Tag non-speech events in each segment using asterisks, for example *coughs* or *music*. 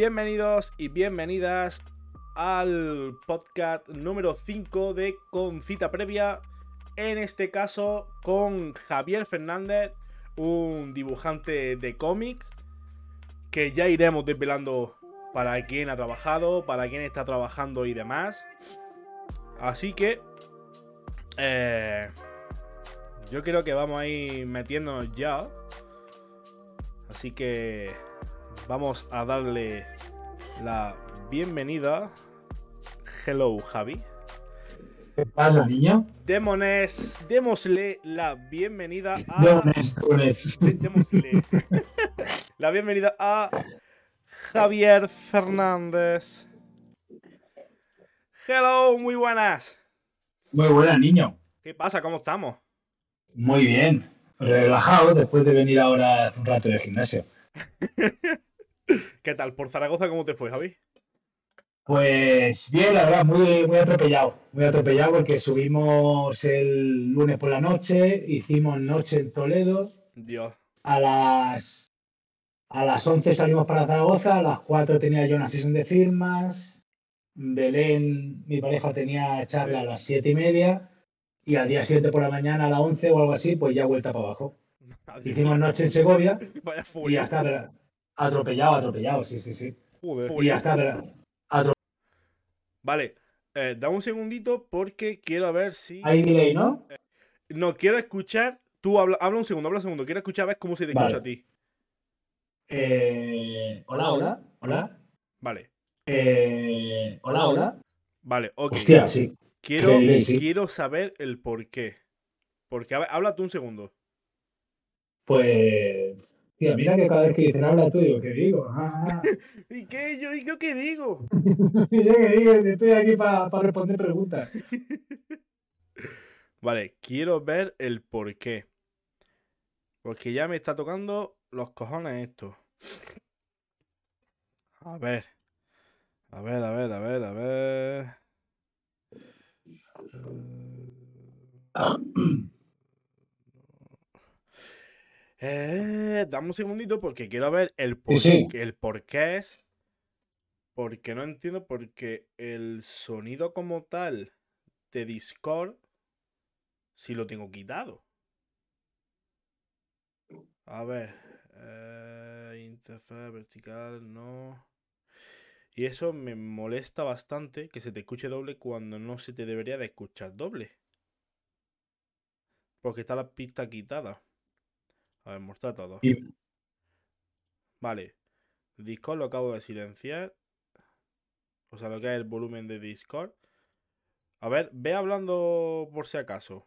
Bienvenidos y bienvenidas al podcast número 5 de Con Cita Previa. En este caso con Javier Fernández, un dibujante de cómics, que ya iremos desvelando para quién ha trabajado, para quién está trabajando y demás. Así que eh, yo creo que vamos a ir metiéndonos ya. Así que vamos a darle la bienvenida. Hello, Javi. ¿Qué pasa, niño? Demones, démosle la bienvenida a. De- démosle *laughs* la bienvenida a Javier Fernández. Hello, muy buenas. Muy buena, niño. ¿Qué pasa? ¿Cómo estamos? Muy bien. Relajado después de venir ahora hace un rato del gimnasio. *laughs* ¿Qué tal? ¿Por Zaragoza cómo te fue, Javi? Pues bien, la verdad, muy, muy atropellado. Muy atropellado porque subimos el lunes por la noche, hicimos noche en Toledo. Dios. A las, a las 11 salimos para Zaragoza, a las 4 tenía yo una sesión de firmas. Belén, mi pareja, tenía charla a las 7 y media. Y al día siguiente por la mañana, a las 11 o algo así, pues ya vuelta para abajo. *laughs* Hicimos noche en Segovia *laughs* Vaya y furia. Atropellado, atropellado, sí, sí, sí. Joder. Y ya está, pero Vale, eh, dame un segundito porque quiero ver si. hay delay, ¿no? No, quiero escuchar. Tú habla, habla un segundo, habla un segundo. Quiero escuchar a ver cómo se te Vale. escucha a ti. Eh, hola, hola, hola. Vale, Eh, hola, hola. vale, ok. Hostia, sí. Quiero, sí, quiero saber el por qué. Porque, a ver, habla tú un segundo. Pues, tío, mira que cada vez que dicen habla tú, digo, ¿qué digo? Ah, ah. *laughs* ¿Y qué? ¿Yo, ¿Y yo qué digo? *laughs* yo que digo, estoy aquí para responder preguntas. *laughs* Vale, quiero ver el por qué. Porque ya me está tocando los cojones esto. A ver. A ver, a ver, a ver, a ver. *clears throat* Eh, dame un segundito porque quiero ver el por, sí. el por qué es. Porque no entiendo porque el sonido como tal de Discord sí lo tengo quitado. A ver. eh, interfaz vertical, no. Y eso me molesta bastante que se te escuche doble cuando no se te debería de escuchar doble. Porque está la pista quitada. A ver, mostrar todo. Vale. Discord lo acabo de silenciar. O sea, lo que es el volumen de Discord. A ver, ve hablando por si acaso.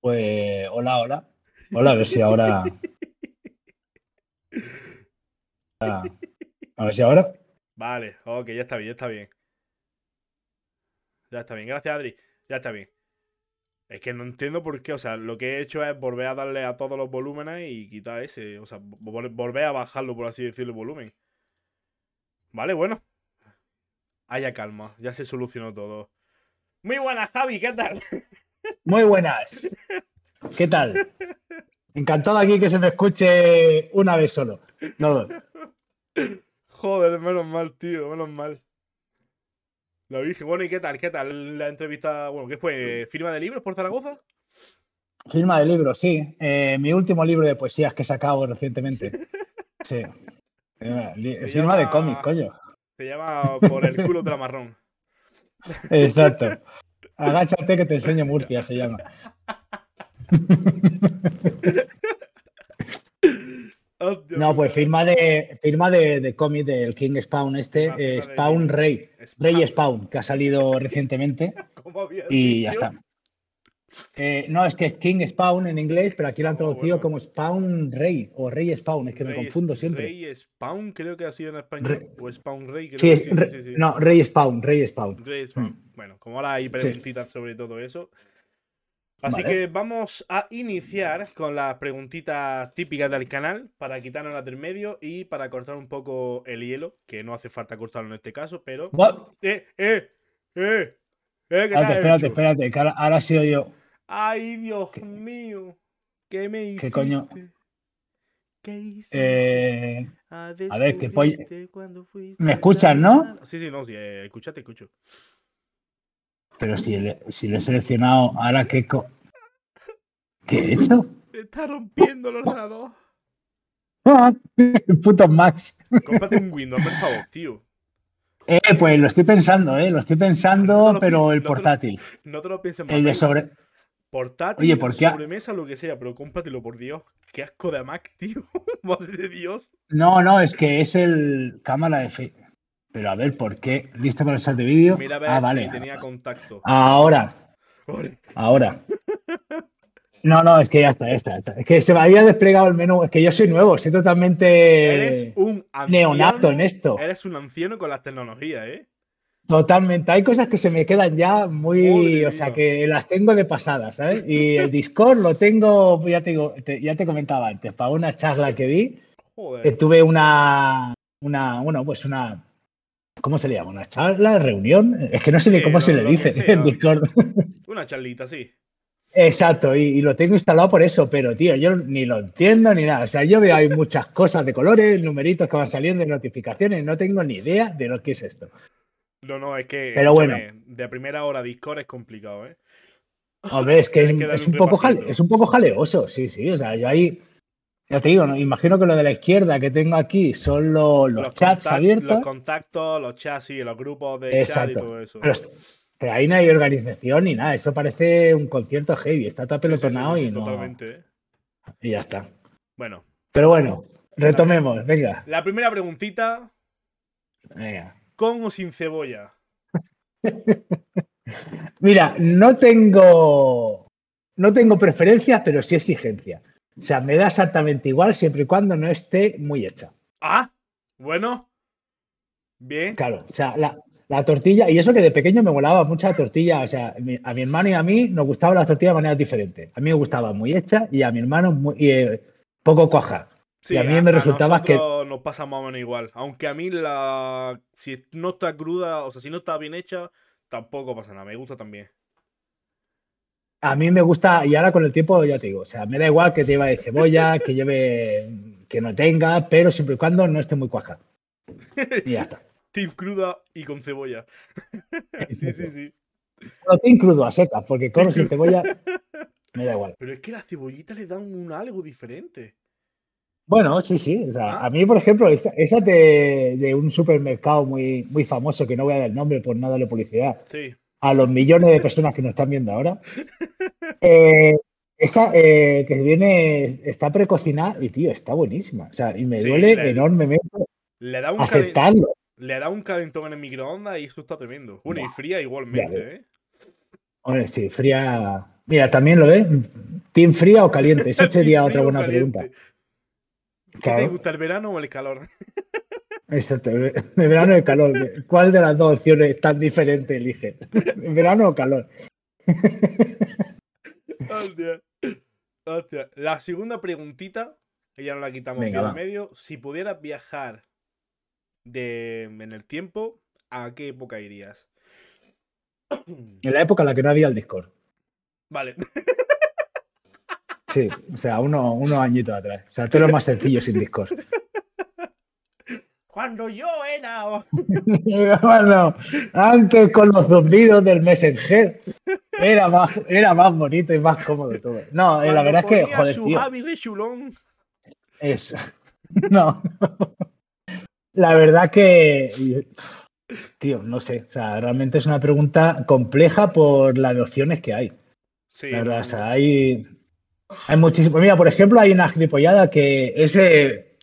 Pues, hola, hola. Hola, a ver si ahora. *laughs* A ver si ahora. Vale, ok, ya está bien, ya está bien. Ya está bien, gracias Adri. Ya está bien. Es que no entiendo por qué, o sea, lo que he hecho es volver a darle a todos los volúmenes y quitar ese, o sea, vol- volver a bajarlo, por así decirlo, el volumen. Vale, bueno. Haya calma, ya se solucionó todo. Muy buenas, Javi, ¿qué tal? *laughs* Muy buenas. ¿Qué tal? Encantado aquí que se me escuche una vez solo. No dos. Joder, menos mal, tío, menos mal. Lo dije, bueno, ¿y qué tal? ¿Qué tal la entrevista? Bueno, ¿qué fue? ¿Firma de libros por Zaragoza? Firma de libro, sí. Eh, mi último libro de poesías que he sacado recientemente. *laughs* Sí. Eh, Firma de llama- cómic, coño. Se llama Por el culo de la marrón. *laughs* Exacto. Agáchate que te enseño Murcia, se llama. *laughs* Oh, No, pues firma de firma de, de cómic del King Spawn este, Ah, eh, Spawn. Rey. Rey Spawn, que ha salido *laughs* recientemente. ¿Cómo Y ya está. Eh, no, es que es King Spawn en inglés, pero aquí lo han traducido bueno. como Spawn Rey o Rey Spawn, es que me Rey- confundo siempre. Rey Spawn, creo que ha sido en español. Re- O Spawn Rey, creo Sí, que es, sí, sí, no, Rey Spawn, Rey Spawn. Rey Spawn. Bueno, como ahora hay preguntitas sobre todo eso. Así Vale. que vamos a iniciar con las preguntitas típicas del canal para quitarnos las del medio y para cortar un poco el hielo, que no hace falta cortarlo en este caso, pero. What? ¡Eh, eh! ¡Eh! ¿Eh? ¿Qué te Espérate, espérate, espérate, que ahora, ahora sido yo. ¡Ay, Dios mío! ¿Qué me hiciste? ¿Qué coño? ¿Qué hiciste Eh, a a ver, que polla- fuiste ¿Me escuchas, no? Sí, sí, no, sí, eh, escucha, te escucho. Pero si, le- si lo he seleccionado, ahora qué co- ¿Qué he hecho? Me está rompiendo el ordenador. El *laughs* puto Max. Cómprate un Windows, por favor, tío. Eh, pues lo estoy pensando, eh, lo estoy No pensando, te lo pero el no te lo- portátil. No te lo pienses más. El de sobre. Portátil, Oye, ¿por qué sobremesa, lo que sea, pero cómpratelo, por Dios. Qué asco de Mac, tío. *laughs* Madre de Dios. No, no, es que es el cámara de fe. Pero a ver, ¿por qué? ¿Listo para el chat de vídeo? Mira a ver Ah, si vale. tenía contacto. Ahora, ahora. *laughs* No, no, es que ya está, ya está, ya está. Es que se me había desplegado el menú. Es que yo soy nuevo, soy totalmente Eres un anciano. neonato en esto. Eres un anciano con las tecnologías, ¿eh? Totalmente. Hay cosas que se me quedan ya muy. Madre o sea, mía. que las tengo de pasada, ¿sabes? Y el Discord lo tengo, ya te, digo, te- ya te comentaba antes, para una charla que que Joder. tuve una. Una, bueno, pues una. ¿Cómo se le llama? ¿Una charla? ¿Reunión? Es que no sé ni cómo se le dice sea. en Discord. *laughs* Una charlita, sí. Exacto, y, y lo tengo instalado por eso, pero tío, yo ni lo entiendo ni nada. O sea, yo veo hay muchas cosas de colores, numeritos que van saliendo de notificaciones, no tengo ni idea de lo que es esto. No, no, es que. Pero bueno. De primera hora Discord es complicado, ¿eh? Hombre, es que *laughs* es, que es un poco jale- es un poco jaleoso, sí, sí. O sea, yo ahí, ya te digo, ¿no? imagino que lo de la izquierda que tengo aquí son lo- los, chats contact- abiertos, Los contactos, los chats, sí, los grupos de chat y Exacto. todo eso. pero, pero ahí no hay organización ni nada. Eso parece un concierto heavy, está todo Sí, sí, sí, apelotonado sí, sí, y no. Totalmente, ¿eh? Y ya está. Bueno, Pero bueno, retomemos, venga. la primera preguntita: venga. ¿con o sin cebolla? *laughs* Mira, no tengo, no tengo preferencias, pero sí exigencia. O sea, me da exactamente igual siempre y cuando no esté muy hecha. Ah, bueno. Bien. Claro, o sea, la, la tortilla, y eso que de pequeño me volaba mucho la tortilla, o sea, mi- a mi hermano y a mí nos gustaba la tortilla de maneras diferentes. A mí me gustaba muy hecha y a mi hermano muy, eh, poco coja. Sí, a mí me resultaba que- nos pasa más o menos igual. Aunque a mí la. Si no está cruda, o sea, si no está bien hecha, tampoco pasa nada. Me gusta también. A mí me gusta, y ahora con el tiempo ya te digo, o sea, me da igual que lleve de cebolla, que lleve, que no tenga, pero siempre y cuando no esté muy cuaja. Y ya está. *laughs* Team cruda y con cebolla. sí, sí, sí. Tengo crudo a seca, porque con sin cebolla *laughs* me da igual. Pero es que las cebollitas le dan un algo diferente. Bueno, sí, sí. O sea, Ah. a mí, por ejemplo, esa, esa de, de un supermercado muy, muy famoso, que no voy a dar el nombre por no darle publicidad, Sí. A los millones de personas que nos están viendo ahora. eh, esa eh, que viene, está precocinada y, tío, está buenísima. O sea, y me Sí, duele la- enormemente Le da un aceptarlo. Le da un calentón en el microondas y eso está tremendo. Bueno, y fría igualmente, ¿eh? Hombre, sí, fría. Mira, también lo ves. ¿Team fría o caliente? Eso *laughs* sería otra buena pregunta. ¿Qué te gusta, el verano o el calor? *laughs* Exacto. El verano o el calor. ¿Cuál de las dos opciones tan diferente elige? ¿El verano o calor? Hostia. Hostia. La segunda preguntita, que ya no la quitamos Venga, va. en medio. Si pudieras viajar de, en el tiempo, ¿a qué época irías? En la época en la que no había el Discord. Vale. Sí, o sea, uno, unos añitos atrás. O sea, todo lo más sencillo sin Discord. *laughs* Cuando yo era. *laughs* bueno, antes con los zumbidos del Messenger era más, era más bonito y más cómodo todo. No, eh, la verdad es que, joder, su tío, Javi. No. La verdad que. Tío, no sé. O sea, realmente es una pregunta compleja por las opciones que hay. Sí, La verdad, o sea, hay, hay muchísimo. Mira, por ejemplo, hay una gilipollada que ese.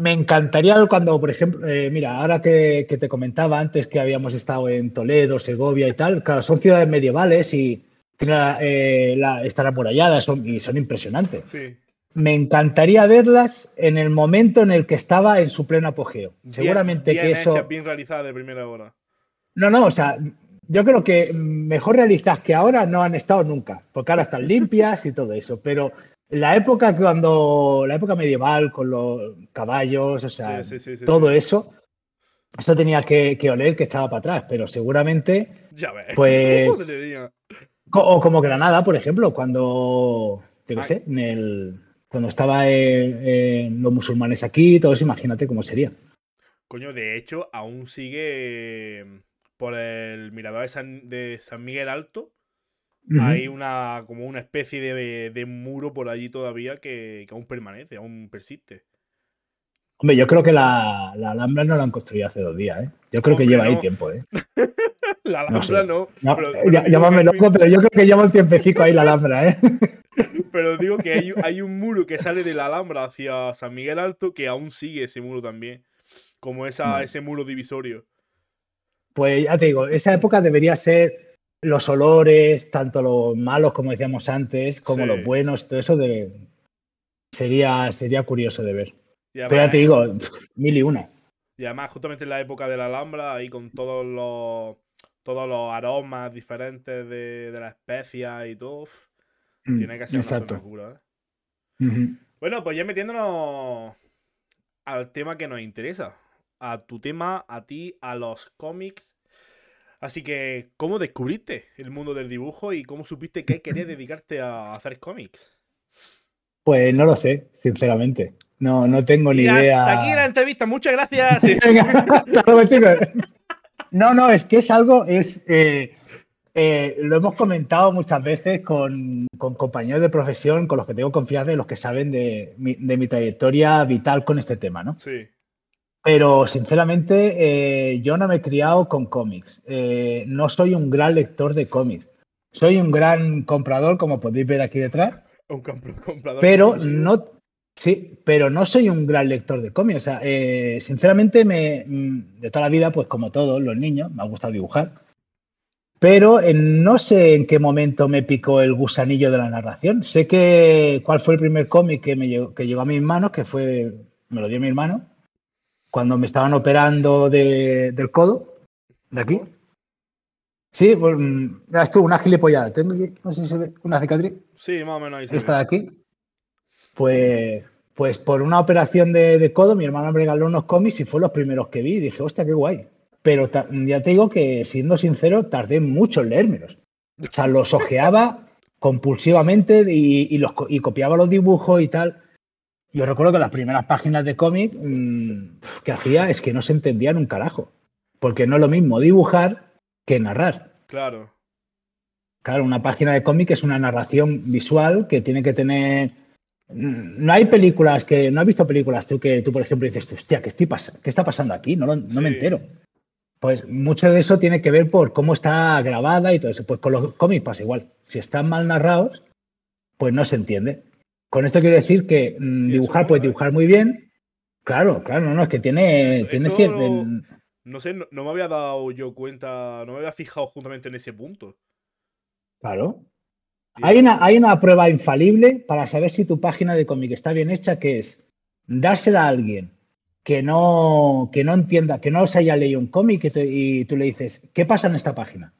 Me encantaría cuando, por ejemplo, eh, mira, ahora que, que te comentaba antes que habíamos estado en Toledo, Segovia y tal, claro, son ciudades medievales y la- eh, la- están amuralladas son- y son impresionantes. Sí. Me encantaría verlas en el momento en el que estaba en su pleno apogeo. Bien- Seguramente bien que hecha, eso. bien realizada de primera hora. No, no, o sea, yo creo que mejor realistas que ahora no han estado nunca, porque ahora están limpias y todo eso, pero la época cuando, la época medieval con los caballos, o sea, Sí, sí, sí, sí, todo eso, eso tenía que, que oler que echaba para atrás, pero seguramente, Ya ves. *laughs* Pues- co- o como Granada, por ejemplo, cuando, yo qué sé, en el, cuando estaba los musulmanes aquí, todo eso, imagínate cómo sería. Coño, de hecho, aún sigue eh, por el mirador de San, de San Miguel Alto. Hay una como una especie de, de, muro por allí todavía que, que, aún permanece, aún persiste. Hombre, yo creo que la, la Alhambra no la han construido hace dos días, ¿eh? Yo creo que lleva ahí tiempo, ¿eh? *laughs* la Alhambra no. no. pero, llámame loco, pero yo creo que lleva un tiempecico ahí la Alhambra, ¿eh? *laughs* Pero digo que hay, hay, un muro que sale de la Alhambra hacia San Miguel Alto que aún sigue ese muro también. Como esa, ese muro divisorio. Pues ya te digo, esa época debería ser los olores, tanto los malos, como decíamos antes, como los buenos, todo eso de... sería, sería curioso de ver. Pero ya te digo, mil y una. Y además, justamente en la época de la Alhambra, ahí con todos los todos los aromas diferentes de, de las especias y todo. Mm, tiene que ser una locura, ¿eh? Bueno, pues ya metiéndonos al tema que nos interesa. A tu tema, a ti, a los cómics. Así que, ¿cómo descubriste el mundo del dibujo y cómo supiste que querías dedicarte a hacer cómics? Pues no lo sé, sinceramente. No, no tengo ni idea. Hasta aquí la entrevista, muchas gracias. *laughs* *laughs* no, no, es que es algo, es eh, eh, lo hemos comentado muchas veces con, compañeros de profesión, con los que tengo confianza y los que saben de mi, trayectoria vital con este tema, ¿no? Sí. Pero sinceramente, eh, yo no me he criado con cómics. Eh, no soy un gran lector de cómics. Soy un gran comprador, como podéis ver aquí detrás. Un *laughs* comprador. Pero no, sí, pero no soy un gran lector de cómics. O sea, sinceramente, me, mm, de toda la vida, pues como todos los niños, me ha gustado dibujar. Pero no sé en qué momento me picó el gusanillo de la narración. Sé que cuál fue el primer cómic que, me llegó, que llegó a mis manos, que fue, me lo dio mi hermano, cuando me estaban operando del codo, de aquí. Sí, pues, eras tú, una gilipollada. Tengo no sé si se ve, una cicatriz. Sí, más o menos ahí Esta de aquí. Pues, pues por una operación de, de, codo, mi hermano me regaló unos cómics y fue los primeros que vi. Y dije, hostia, qué guay. Pero ya te digo que, siendo sincero, tardé mucho en leérmelos. O sea, los ojeaba compulsivamente y, los, copiaba los dibujos y tal. Yo recuerdo que las primeras páginas de cómic mm, que hacía es que no se entendían un carajo. Porque no es lo mismo dibujar que narrar. Claro. Claro, una página de cómic es una narración visual que tiene que tener. Mm, no hay películas que. No has visto películas tú que tú, por ejemplo, dices, hostia, ¿qué, estoy ¿qué está pasando aquí? No, no me entero. Pues mucho de eso tiene que ver por cómo está grabada y todo eso. Pues con los cómics pasa igual. Si están mal narrados, pues no se entiende. Con esto quiero decir que mm, dibujar puede dibujar muy bien. Claro, claro, no, no, es que tiene, tiene cierto. No, sé, no, me había dado yo cuenta, no me había fijado justamente en ese punto. Claro. Hay una, hay una prueba infalible para saber si tu página de cómic está bien hecha, que es dársela a alguien que no, que no entienda, que no se haya leído un cómic y, tú le dices, ¿qué pasa en esta página?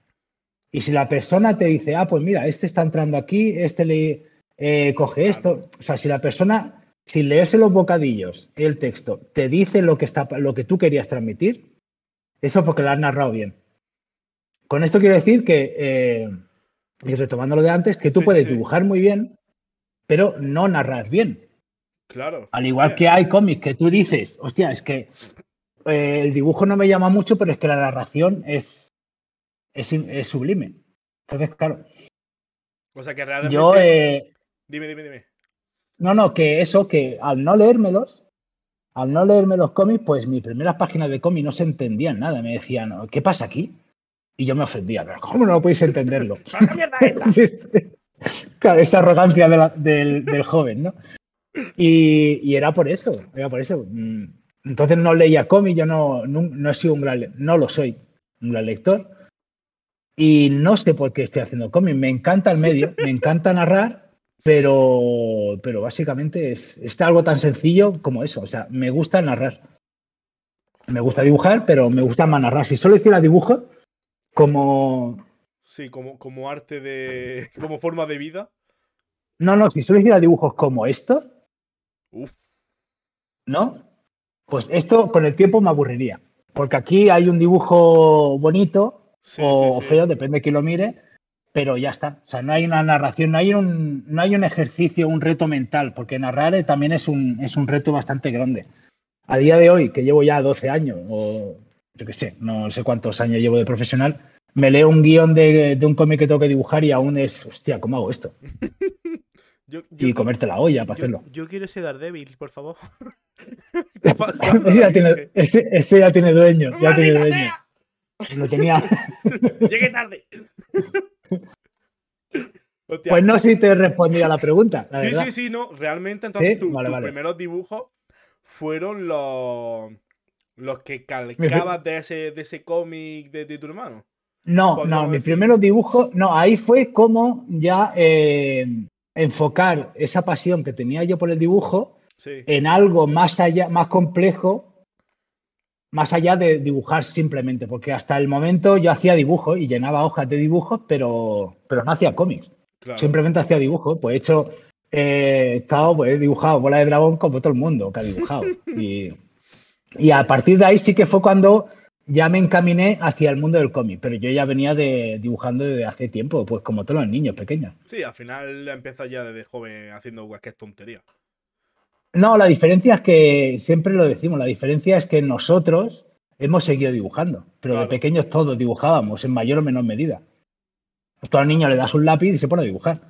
Y si la persona te dice, ah, pues mira, este está entrando aquí, este le eh, coge esto, o sea, si la persona, sin leerse los bocadillos, el texto, te dice lo que, está, lo que tú querías transmitir, eso porque lo has narrado bien. Con esto quiero decir que, eh, y retomando lo de antes, que tú puedes dibujar muy bien, pero no narrar bien. Claro. Al igual que hay cómics que tú dices, hostia, es que eh, el dibujo no me llama mucho, pero es que la narración es, es, sublime. Entonces, claro. O sea que realmente. Yo. Eh, dime, dime, dime. No, no, que eso, que al no leérmelos, al no leerme los cómics, pues mis primeras páginas de cómic no se entendían nada. Me decían, ¿qué pasa aquí? Y yo me ofendía, pero ¿cómo no podéis entenderlo? *laughs* *laughs* claro, esa arrogancia del, del, joven, ¿no? Y, era por eso, era por eso. Mm, entonces no leía cómics, yo no, no, he sido un gran, no lo soy, un gran lector. Y no sé por qué estoy haciendo cómics. Me encanta el medio, me encanta narrar, pero, pero básicamente es, es algo tan sencillo como eso. O sea, me gusta narrar. Me gusta dibujar, pero me gusta más narrar. Si solo hiciera dibujo, como. Sí, como, como arte de. *laughs* como forma de vida. No, no, si solo hiciera dibujos como estos, Uf. ¿No? Pues esto con el tiempo me aburriría. Porque aquí hay un dibujo bonito o feo, depende de quién lo mire. Pero ya está. O sea, no hay una narración, no hay un, no hay un ejercicio, un reto mental, porque narrar eh, también es un, es un reto bastante grande. A día de hoy, que llevo ya 12 años, o yo qué sé, no sé cuántos años llevo de profesional, me leo un guion de, de un cómic que tengo que dibujar y aún es, hostia, ¿cómo hago esto? *laughs* Yo, yo- Y comerte la olla para yo- hacerlo. Yo, quiero ese Daredevil, por favor. *laughs* ese, ya tiene, ese, ese ya tiene dueño, ya tiene ¡Maldita dueño. sea! Lo tenía. *laughs* Llegué tarde. Hostia, Pues no sé si te he respondido a la pregunta, la sí, verdad. sí, sí, no. Realmente, entonces ¿Sí? tu- Vale, tus vale. primeros dibujos fueron los, los que calcabas de ese, de ese cómic de, de tu hermano. No, no, mis primeros dibujos, no, ahí fue como ya eh, enfocar esa pasión que tenía yo por el dibujo Sí. en algo más allá, más complejo, más allá de dibujar simplemente, porque hasta el momento yo hacía dibujos y llenaba hojas de dibujos, pero, pero no hacía cómics, Claro. simplemente hacía dibujos, pues he hecho, eh, he estado, pues he dibujado bola de dragón como todo el mundo que ha dibujado. Y, y a partir de ahí sí que fue cuando ya me encaminé hacia el mundo del cómic, pero yo ya venía de dibujando desde hace tiempo, pues como todos los niños pequeños. Sí, al final empiezas ya desde joven haciendo cualquier tontería. No, la diferencia es que, siempre lo decimos, la diferencia es que nosotros hemos seguido dibujando, pero Claro. de pequeños todos dibujábamos, en mayor o menor medida. Tú al niño le das un lápiz y se pone a dibujar.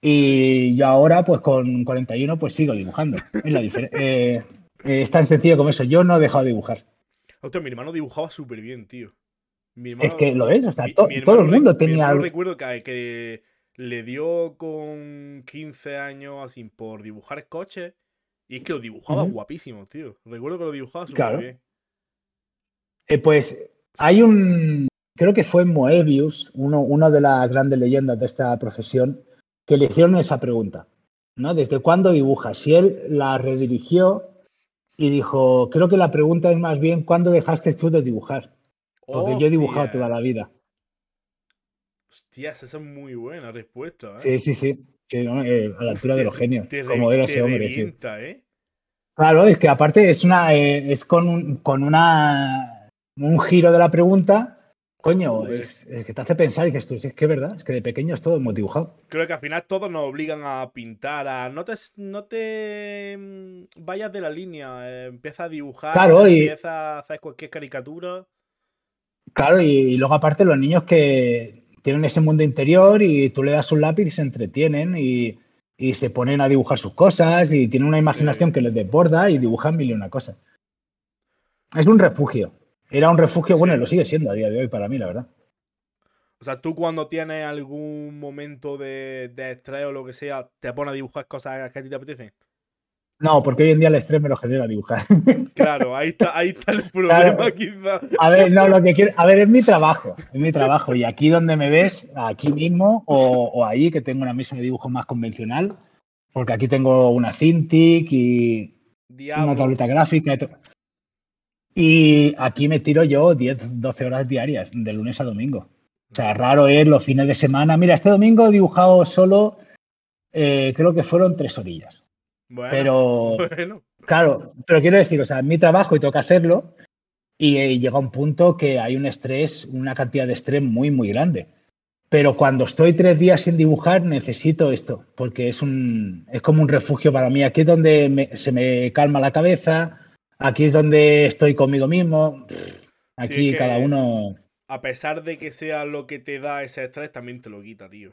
Y yo ahora, pues con 41, pues sigo dibujando. Es, la *laughs* eh, eh, es tan sencillo como eso. Yo no he dejado de dibujar. Hostia, mi hermano dibujaba súper bien, tío. Mi Es que lo es, o sea, mi- to- mi todo el mundo tenía algo. recuerdo que, que le dio con 15 años así por dibujar coches. Y es que lo dibujaba guapísimo, tío. Recuerdo que lo dibujaba súper Claro. bien. Eh, pues hay un, creo que fue Moebius, uno, una de las grandes leyendas de esta profesión, que le hicieron esa pregunta, ¿no? ¿Desde cuándo dibujas? Y él la redirigió y dijo, creo que la pregunta es más bien, ¿cuándo dejaste tú de dibujar? Porque yo he dibujado toda la vida. Hostias, esa es muy buena respuesta, ¿eh? Sí, sí, sí. Sí, ¿no? Eh, a la Uf, altura de los genios, te como re- era te ese hombre. sí. ¿eh? Claro, es que aparte es una eh, es con un, con una un giro de la pregunta, coño, es, es que te hace pensar y dices tú, es que es verdad, es que de pequeños todos hemos dibujado. Creo que al final todos nos obligan a pintar, a no te, no te mm, vayas de la línea, empieza a dibujar, Claro, y- empieza a hacer cualquier caricatura. Claro, y, y luego aparte los niños que tienen ese mundo interior y tú le das un lápiz y se entretienen y, y se ponen a dibujar sus cosas y tienen una imaginación que les desborda y dibujan mil y una cosas. Es un refugio. Era un refugio, bueno, Sí. y lo sigue siendo a día de hoy para mí, la verdad. O sea, tú cuando tienes algún momento de, de estrés o lo que sea, te pones a dibujar cosas que a ti te apetecen. No, porque hoy en día el estrés me lo genera dibujar. *laughs* Claro, ahí está, ahí está el problema, quizá. A ver, no, lo que quiero, a ver, es mi trabajo, es mi trabajo. Y aquí donde me ves, aquí mismo o, o ahí, que tengo una mesa de dibujo más convencional, porque aquí tengo una Cintiq y una tableta gráfica. Y, y aquí me tiro yo 10, 12 horas diarias, de lunes a domingo. O sea, raro es los fines de semana. Mira, este domingo he dibujado solo, eh, creo que fueron tres orillas. Bueno, Pero, *laughs* bueno. Claro, pero quiero decir, o sea, es mi trabajo y tengo que hacerlo. Y, eh, llega un punto que hay un estrés, una cantidad de estrés muy, muy grande. Pero cuando estoy tres días sin dibujar, necesito esto, porque es un, es como un refugio para mí. Aquí es donde me- se me calma la cabeza, aquí es donde estoy conmigo mismo. Aquí que- cada uno, A pesar de que sea lo que te da ese estrés, también te lo quita, tío.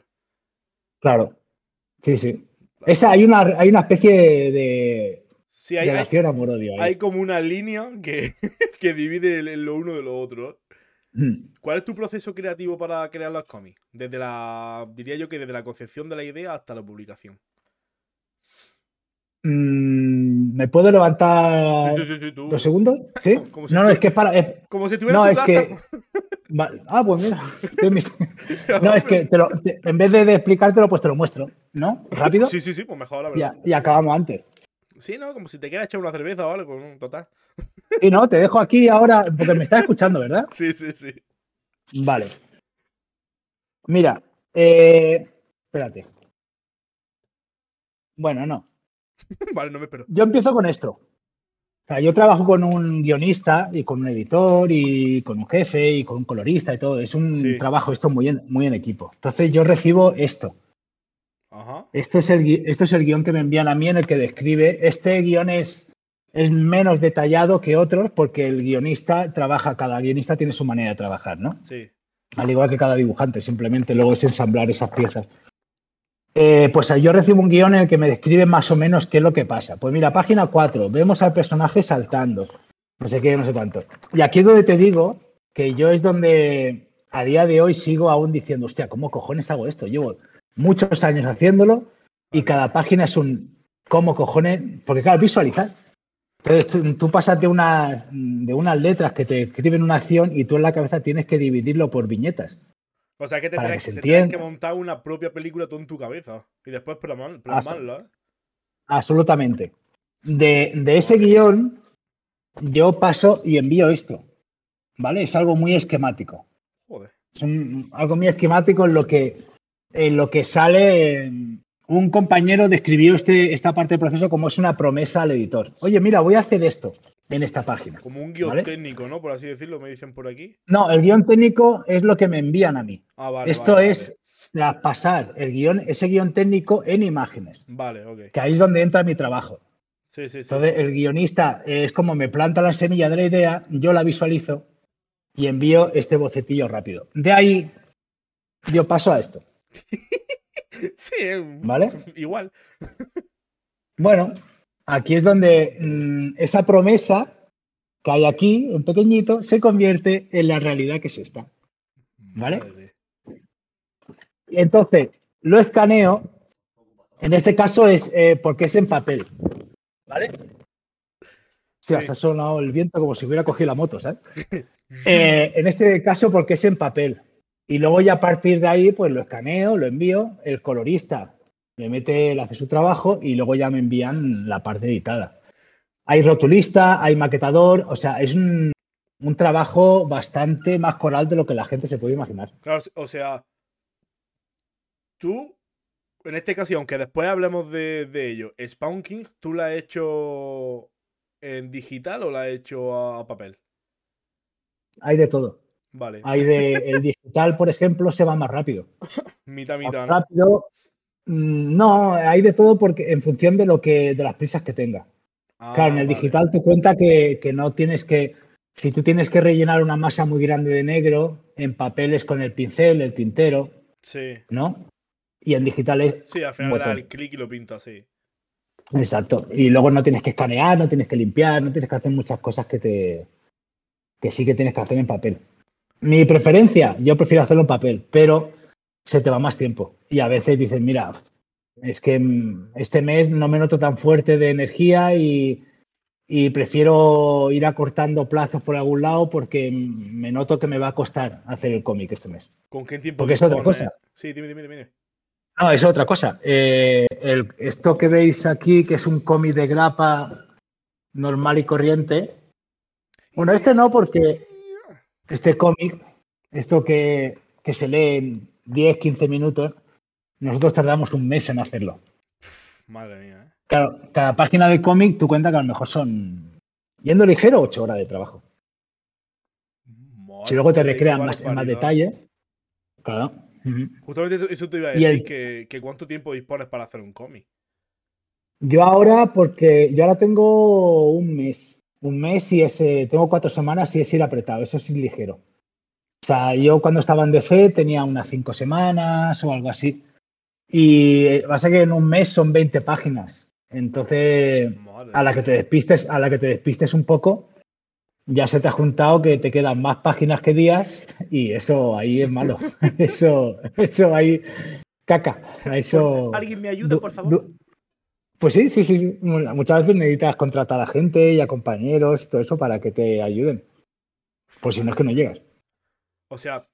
claro. Sí, sí. Esa, hay, una, hay una especie de Sí, hay, hay, relación amor-odio ahí. hay como una línea que, *laughs* que divide lo uno de lo otro. Mm. ¿Cuál es tu proceso creativo para crear los cómics? Desde la, diría yo que desde la concepción de la idea hasta la publicación. Mm, ¿Me puedo levantar Sí, sí, sí, sí, dos segundos? ¿Sí? Como- *laughs* como si No, no, es que es para. es- Como si estuviera no, tu es casa. que. Ah, pues mira. *laughs* No, es que te lo- te- en vez de, de explicártelo, pues te lo muestro. ¿No? ¿Rápido? Sí, sí, sí, pues mejor, la Y, verdad. a- y acabamos antes. Sí, ¿no? Como si te quieras echar una cerveza o algo. Total. *laughs* Y no, te dejo aquí ahora, porque me estás escuchando, ¿verdad? Sí, sí, sí. Vale. Mira, eh, espérate. Bueno, no. *laughs* Vale, no me espero. Yo empiezo con esto. yo trabajo con un guionista y con un editor y con un jefe y con un colorista y todo. Es un trabajo esto muy en, muy en equipo. Entonces yo recibo esto. Esto, es el, esto es el guion que me envían a mí en el que describe. Este guion es, es menos detallado que otros porque el guionista trabaja, cada guionista tiene su manera de trabajar, ¿no? Sí. Al igual que cada dibujante, simplemente luego es ensamblar esas piezas. Eh, pues yo recibo un guion en el que me describe más o menos qué es lo que pasa. Pues mira, página 4, vemos al personaje saltando, no sé qué, no sé cuánto. Y aquí es donde te digo que yo es donde a día de hoy sigo aún diciendo, hostia, ¿cómo cojones hago esto? Llevo muchos años haciéndolo y cada página es un cómo cojones, porque claro, visualizar. Entonces tú, pasas de, una, de unas letras que te escriben una acción y tú en la cabeza tienes que dividirlo por viñetas. O sea que te, tienes que, montar una propia película todo en tu cabeza y después plasmarla. Absolutamente. De, de ese guion, yo paso y envío esto. ¿Vale? Es algo muy esquemático. Joder. Es algo muy esquemático en lo que, en lo que sale. Un compañero describió este, esta parte del proceso como es una promesa al editor. Oye, mira, voy a hacer esto en esta página. Como un guion técnico, ¿no? Por así decirlo, me dicen por aquí. No, el guion técnico es lo que me envían a mí. Ah, vale, Esto es traspasar el guion, ese guion técnico en imágenes. Vale, ok. Que ahí es donde entra mi trabajo. Sí, sí, sí. Entonces, el guionista es como me planta la semilla de la idea, yo la visualizo y envío este bocetillo rápido. De ahí, yo paso a esto. *laughs* sí, ¿vale? Igual. bueno, Aquí es donde mm, esa promesa que hay aquí, en pequeñito, se convierte en la realidad que es esta. ¿Vale? Entonces, lo escaneo. En este caso es eh, porque es en papel. ¿Vale? Se ha sonado el viento como si hubiera cogido la moto, ¿sabes? *laughs* Eh, en este caso, porque es en papel. Y luego ya a partir de ahí, pues lo escaneo, lo envío. El colorista me mete, le hace su trabajo y luego ya me envían la parte editada. Hay rotulista, hay maquetador, o sea, es un, trabajo bastante más coral de lo que la gente se puede imaginar. Claro, o sea, tú, en este caso, aunque después hablemos de, ello, Spawn King, ¿tú la has hecho en digital o la has hecho a, papel? Hay de todo. Vale. Hay de el digital, por ejemplo, se va más rápido. *laughs* mitad, mitad. ¿no? Rápido, Mm, no, hay de todo porque en función de lo que, de las prisas que tenga. claro, en el ah, digital te cuenta que, no tienes que, si tú tienes que rellenar una masa muy grande de negro, en papeles con el pincel, el tintero, sí. ¿no? Y en digital es. Sí, al final da el clic y lo pinta así. Exacto. Y luego no tienes que escanear, no tienes que limpiar, no tienes que hacer muchas cosas que te. que sí que tienes que hacer en papel. Mi preferencia, yo prefiero hacerlo en papel, pero se te va más tiempo. Y a veces dices, mira, es que mm, este mes no me noto tan fuerte de energía y, prefiero ir acortando plazos por algún lado porque me noto que me va a costar hacer el cómic este mes. ¿Con qué tiempo? Porque es otra cosa. Sí, dime, dime, dime. No, es otra cosa. Eh, esto que veis aquí, que es un cómic de grapa normal y corriente. Bueno, este no, porque este cómic, esto que, que se lee en 10, 15 minutos, nosotros tardamos un mes en hacerlo. Madre mía. ¿eh? Claro, cada página de cómic tú cuenta que a lo mejor son, yendo ligero, 8 horas de trabajo. si luego te recrean más, en más detalle, claro. Justamente eso te iba a decir, que, cuánto tiempo dispones para hacer un cómic. Yo ahora, porque yo ahora tengo un mes. Un mes y ese, tengo cuatro semanas y es ir apretado, eso es ligero. O sea, yo cuando estaba en DC tenía unas cinco semanas o algo así. Y pasa que en un mes son 20 páginas. Entonces, a la que te despistes, a la que te despistes un poco, ya se te ha juntado que te quedan más páginas que días y eso ahí es malo. *laughs* *laughs* eso, eso ahí caca. Eso, ¿Alguien me ayuda, por favor? Pues sí, sí, sí. Muchas veces necesitas contratar a gente y a compañeros, todo eso para que te ayuden. Pues si no es que no llegas. O sea,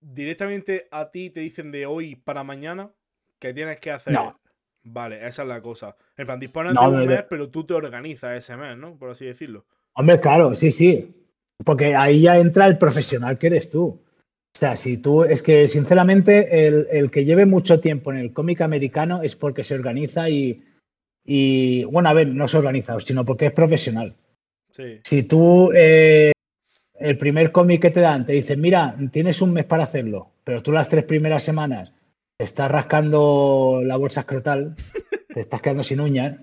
directamente a ti te dicen de hoy para mañana que tienes que hacer. No. Vale, esa es la cosa. En plan, dispones de un mes, pero tú te organizas ese mes, ¿no? Por así decirlo. Hombre, claro, sí, sí. Porque ahí ya entra el profesional que eres tú. O sea, si tú, es que sinceramente el, el que lleve mucho tiempo en el cómic americano es porque se organiza y, y, bueno, a ver, no se organiza, sino porque es profesional. Sí. Si tú, eh, el primer cómic que te dan, te dicen, mira, tienes un mes para hacerlo, pero tú las tres primeras semanas te estás rascando la bolsa escrotal, te estás quedando sin uñas,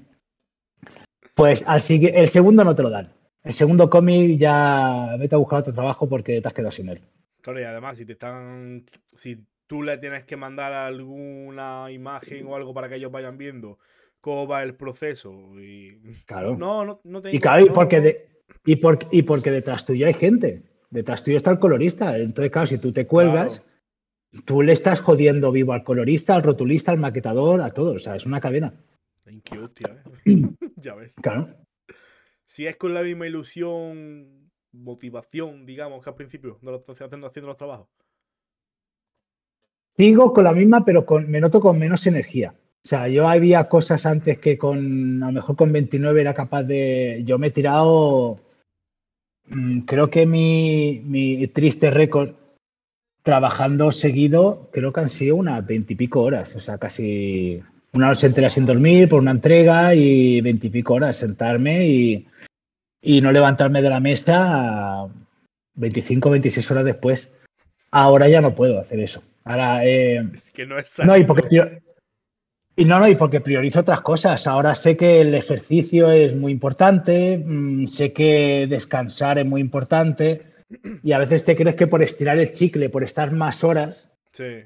pues al el segundo no te lo dan. El segundo cómic ya vete a buscar otro trabajo porque te has quedado sin él. Claro, y además, si te están. Si tú le tienes que mandar alguna imagen o algo para que ellos vayan viendo cómo va el proceso. Y. Claro. No, no, no tengo. Y claro, no, porque, de- y, por- y porque detrás tuyo hay gente. Detrás tuyo está el colorista. Entonces, claro, si tú te cuelgas, tú le estás jodiendo vivo al colorista, al rotulista, al maquetador, a todos. O sea, es una cadena. Hostia, ¿eh? *coughs* ya ves. Claro. Si es con la misma ilusión, motivación, digamos, que al principio de lo estás haciendo, haciendo los trabajos. Sigo con la misma, pero con, me noto con menos energía. O sea, yo había cosas antes que con, a lo mejor con 29 era capaz de, yo me he tirado, creo que mi, mi triste récord trabajando seguido, creo que han sido unas veintipico horas, o sea, casi una noche entera sin dormir por una entrega y veintipico horas sentarme y, y no levantarme de la mesa 25, 26 horas después. Ahora ya no puedo hacer eso. Ahora, eh, Es que no es no, y porque, y no, no, y porque priorizo otras cosas. Ahora sé que el ejercicio es muy importante, mm, sé que descansar es muy importante, y a veces te crees que por estirar el chicle, por estar más horas Sí.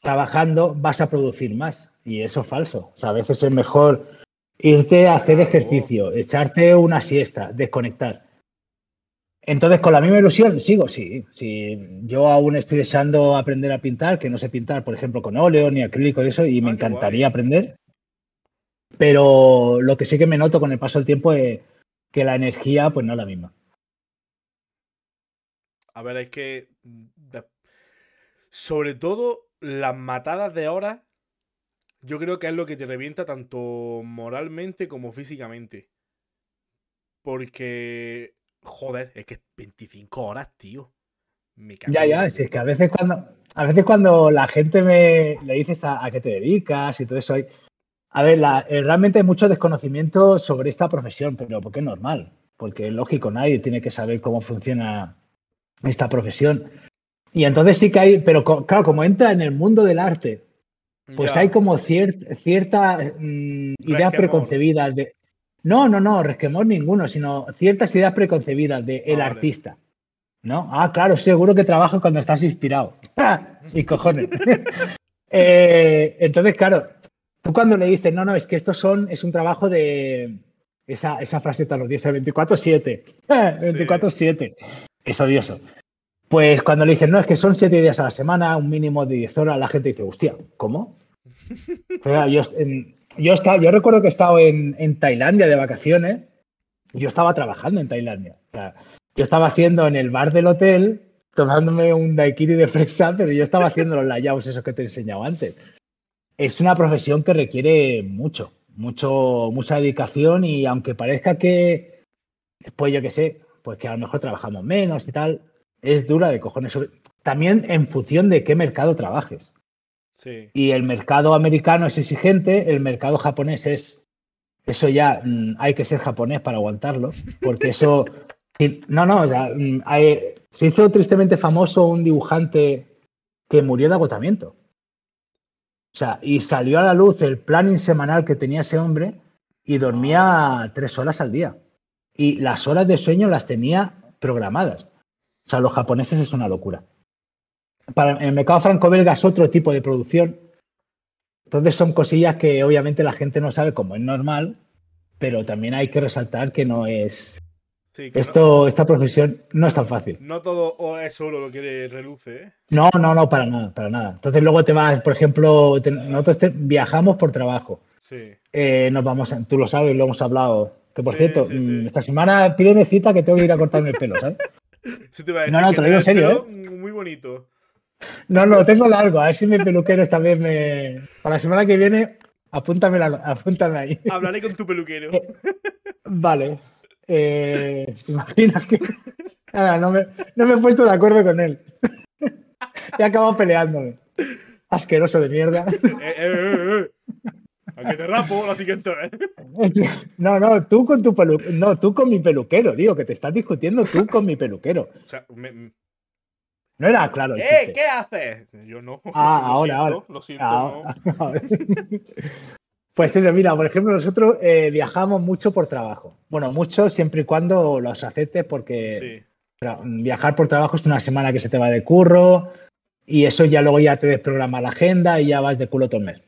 trabajando, vas a producir más. Y eso es falso. O sea, a veces es mejor irte a hacer ejercicio, echarte una siesta, desconectar. Entonces, con la misma ilusión, sigo, sí, sí. Yo aún estoy deseando aprender a pintar, que no sé pintar, por ejemplo, con óleo ni acrílico y eso, y me Ah, encantaría guay. aprender. Pero lo que sí que me noto con el paso del tiempo es que la energía, pues no es la misma. A ver, es que. Sobre todo, las matadas de horas. Yo creo que es lo que te revienta tanto moralmente como físicamente. Porque. Joder, es que 25 horas, tío. Me cago Ya, ya, si es que a veces cuando, a veces cuando la gente me le dices a, a qué te dedicas y todo eso, hay- a ver, la- eh, realmente hay mucho desconocimiento sobre esta profesión, pero porque es normal, porque es lógico, nadie tiene que saber cómo funciona esta profesión. Y entonces sí que hay, pero co- claro, como entra en el mundo del arte, pues Ya, hay como cier- ciertas mm, ideas Resquemor. preconcebidas de... No, no, no, resquemor ninguno, sino ciertas ideas preconcebidas de el Ah, vale. artista. ¿No? Ah, claro, seguro que trabajas cuando estás inspirado. *laughs* y cojones. *laughs* Eh, entonces, claro, tú cuando le dices, no, no, es que estos son, es un trabajo de esa, esa frase tan odiosa, 24-7. 24-7. *laughs* Es odioso. Pues cuando le dices, no, es que son 7 días a la semana, un mínimo de 10 horas, la gente dice, hostia, ¿cómo? Pero yo, en- yo, estaba, yo recuerdo que he estado en, en Tailandia de vacaciones. Yo estaba trabajando en Tailandia. O sea, yo estaba haciendo en el bar del hotel, tomándome un daiquiri de fresa, pero yo estaba haciendo los layouts esos que te he enseñado antes. Es una profesión que requiere mucho, mucho, mucha dedicación y aunque parezca que, pues yo qué sé, pues que a lo mejor trabajamos menos y tal, es dura de cojones. También en función de qué mercado trabajes. Sí. Y el mercado americano es exigente, el mercado japonés es. Eso ya mm, hay que ser japonés para aguantarlo, porque eso. *laughs* No, no, o sea, mm, hay- se hizo tristemente famoso un dibujante que murió de agotamiento. O sea, y salió a la luz el planning semanal que tenía ese hombre y dormía tres horas al día. Y las horas de sueño las tenía programadas. O sea, los japoneses es una locura. Para el mercado franco-belga es otro tipo de producción. Entonces son cosillas que obviamente la gente no sabe como es normal, pero también hay que resaltar que no es. Sí, que no- Esto, esta profesión no es tan fácil. no, todo es solo lo que reluce, ¿eh? No, no, no, para nada, para nada. Entonces luego te vas, por ejemplo, te- nosotros te- viajamos por trabajo. Sí. Eh, nos vamos, a- tú lo sabes, lo hemos hablado. Que por Sí, cierto, sí, mm, esta semana pídeme cita que tengo que ir a cortarme el pelo, ¿sabes? *laughs* Te iba a No, decir no, que te lo digo en serio, pelo Muy bonito. No, no, tengo largo. A ver si mi peluquero esta vez me. Para la semana que viene, apúntame, la- apúntame ahí. Hablaré con tu peluquero. Vale. Eh, ¿Te imaginas que.? Nada, no, me, no me he puesto de acuerdo con él. *laughs* He acabado peleándome. Asqueroso de mierda. Eh, eh, eh, eh. A que te rapo la siguiente vez. No, no, tú con tu peluquero. No, tú con mi peluquero, digo, que te estás discutiendo tú con mi peluquero. O sea, me- No era claro el ¡Eh! ¿Qué haces? Yo no. Ah, *laughs* lo ahora, siento, ahora. Lo siento, Ah, no. *laughs* Pues eso, mira, por ejemplo, nosotros eh, viajamos mucho por trabajo. Bueno, mucho siempre y cuando los aceptes, porque Sí. viajar por trabajo es una semana que se te va de curro y eso ya luego ya te desprograma la agenda y ya vas de culo todo el mes.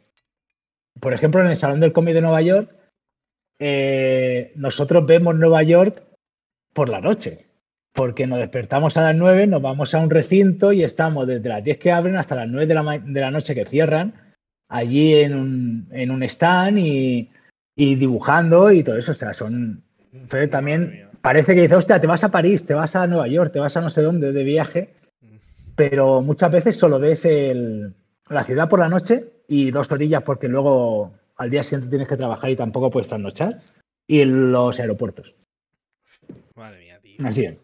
Por ejemplo, en el Salón del Cómic de Nueva York, eh, nosotros vemos Nueva York por la noche, porque nos despertamos a las 9, nos vamos a un recinto y estamos desde las 10 que abren hasta las 9 de la, de la noche que cierran, allí en un, en un stand y, y dibujando y todo eso. O sea, son, entonces también parece que dice, hostia, te vas a París, te vas a Nueva York, te vas a no sé dónde de viaje, pero muchas veces solo ves el- la ciudad por la noche y dos orillas porque luego al día siguiente tienes que trabajar y tampoco puedes trasnochar y los aeropuertos. Madre mía, tío. Así es.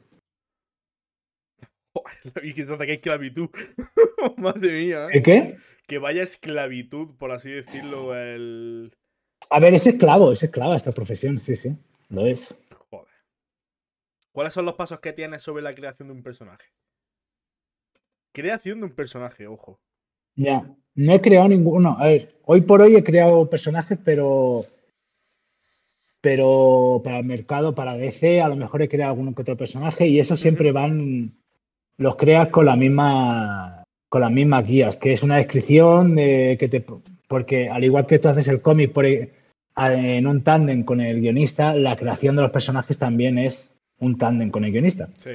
*laughs* Y que se que esclavitud. *laughs* Madre mía. ¿El qué? Que vaya esclavitud, por así decirlo, el. A ver, es esclavo, es esclava esta profesión, sí, sí, lo es. Joder. ¿Cuáles son los pasos que tienes sobre la creación de un personaje? Creación de un personaje, ojo. Ya, no he creado ninguno. A ver, hoy por hoy he creado personajes, pero. Pero para el mercado, para DC, a lo mejor he creado alguno que otro personaje y eso siempre van. Los creas con la misma. Con las mismas guías, que es una descripción de que te. Porque al igual que tú haces el cómic por, en un tándem con el guionista, la creación de los personajes también es un tándem con el guionista. Sí.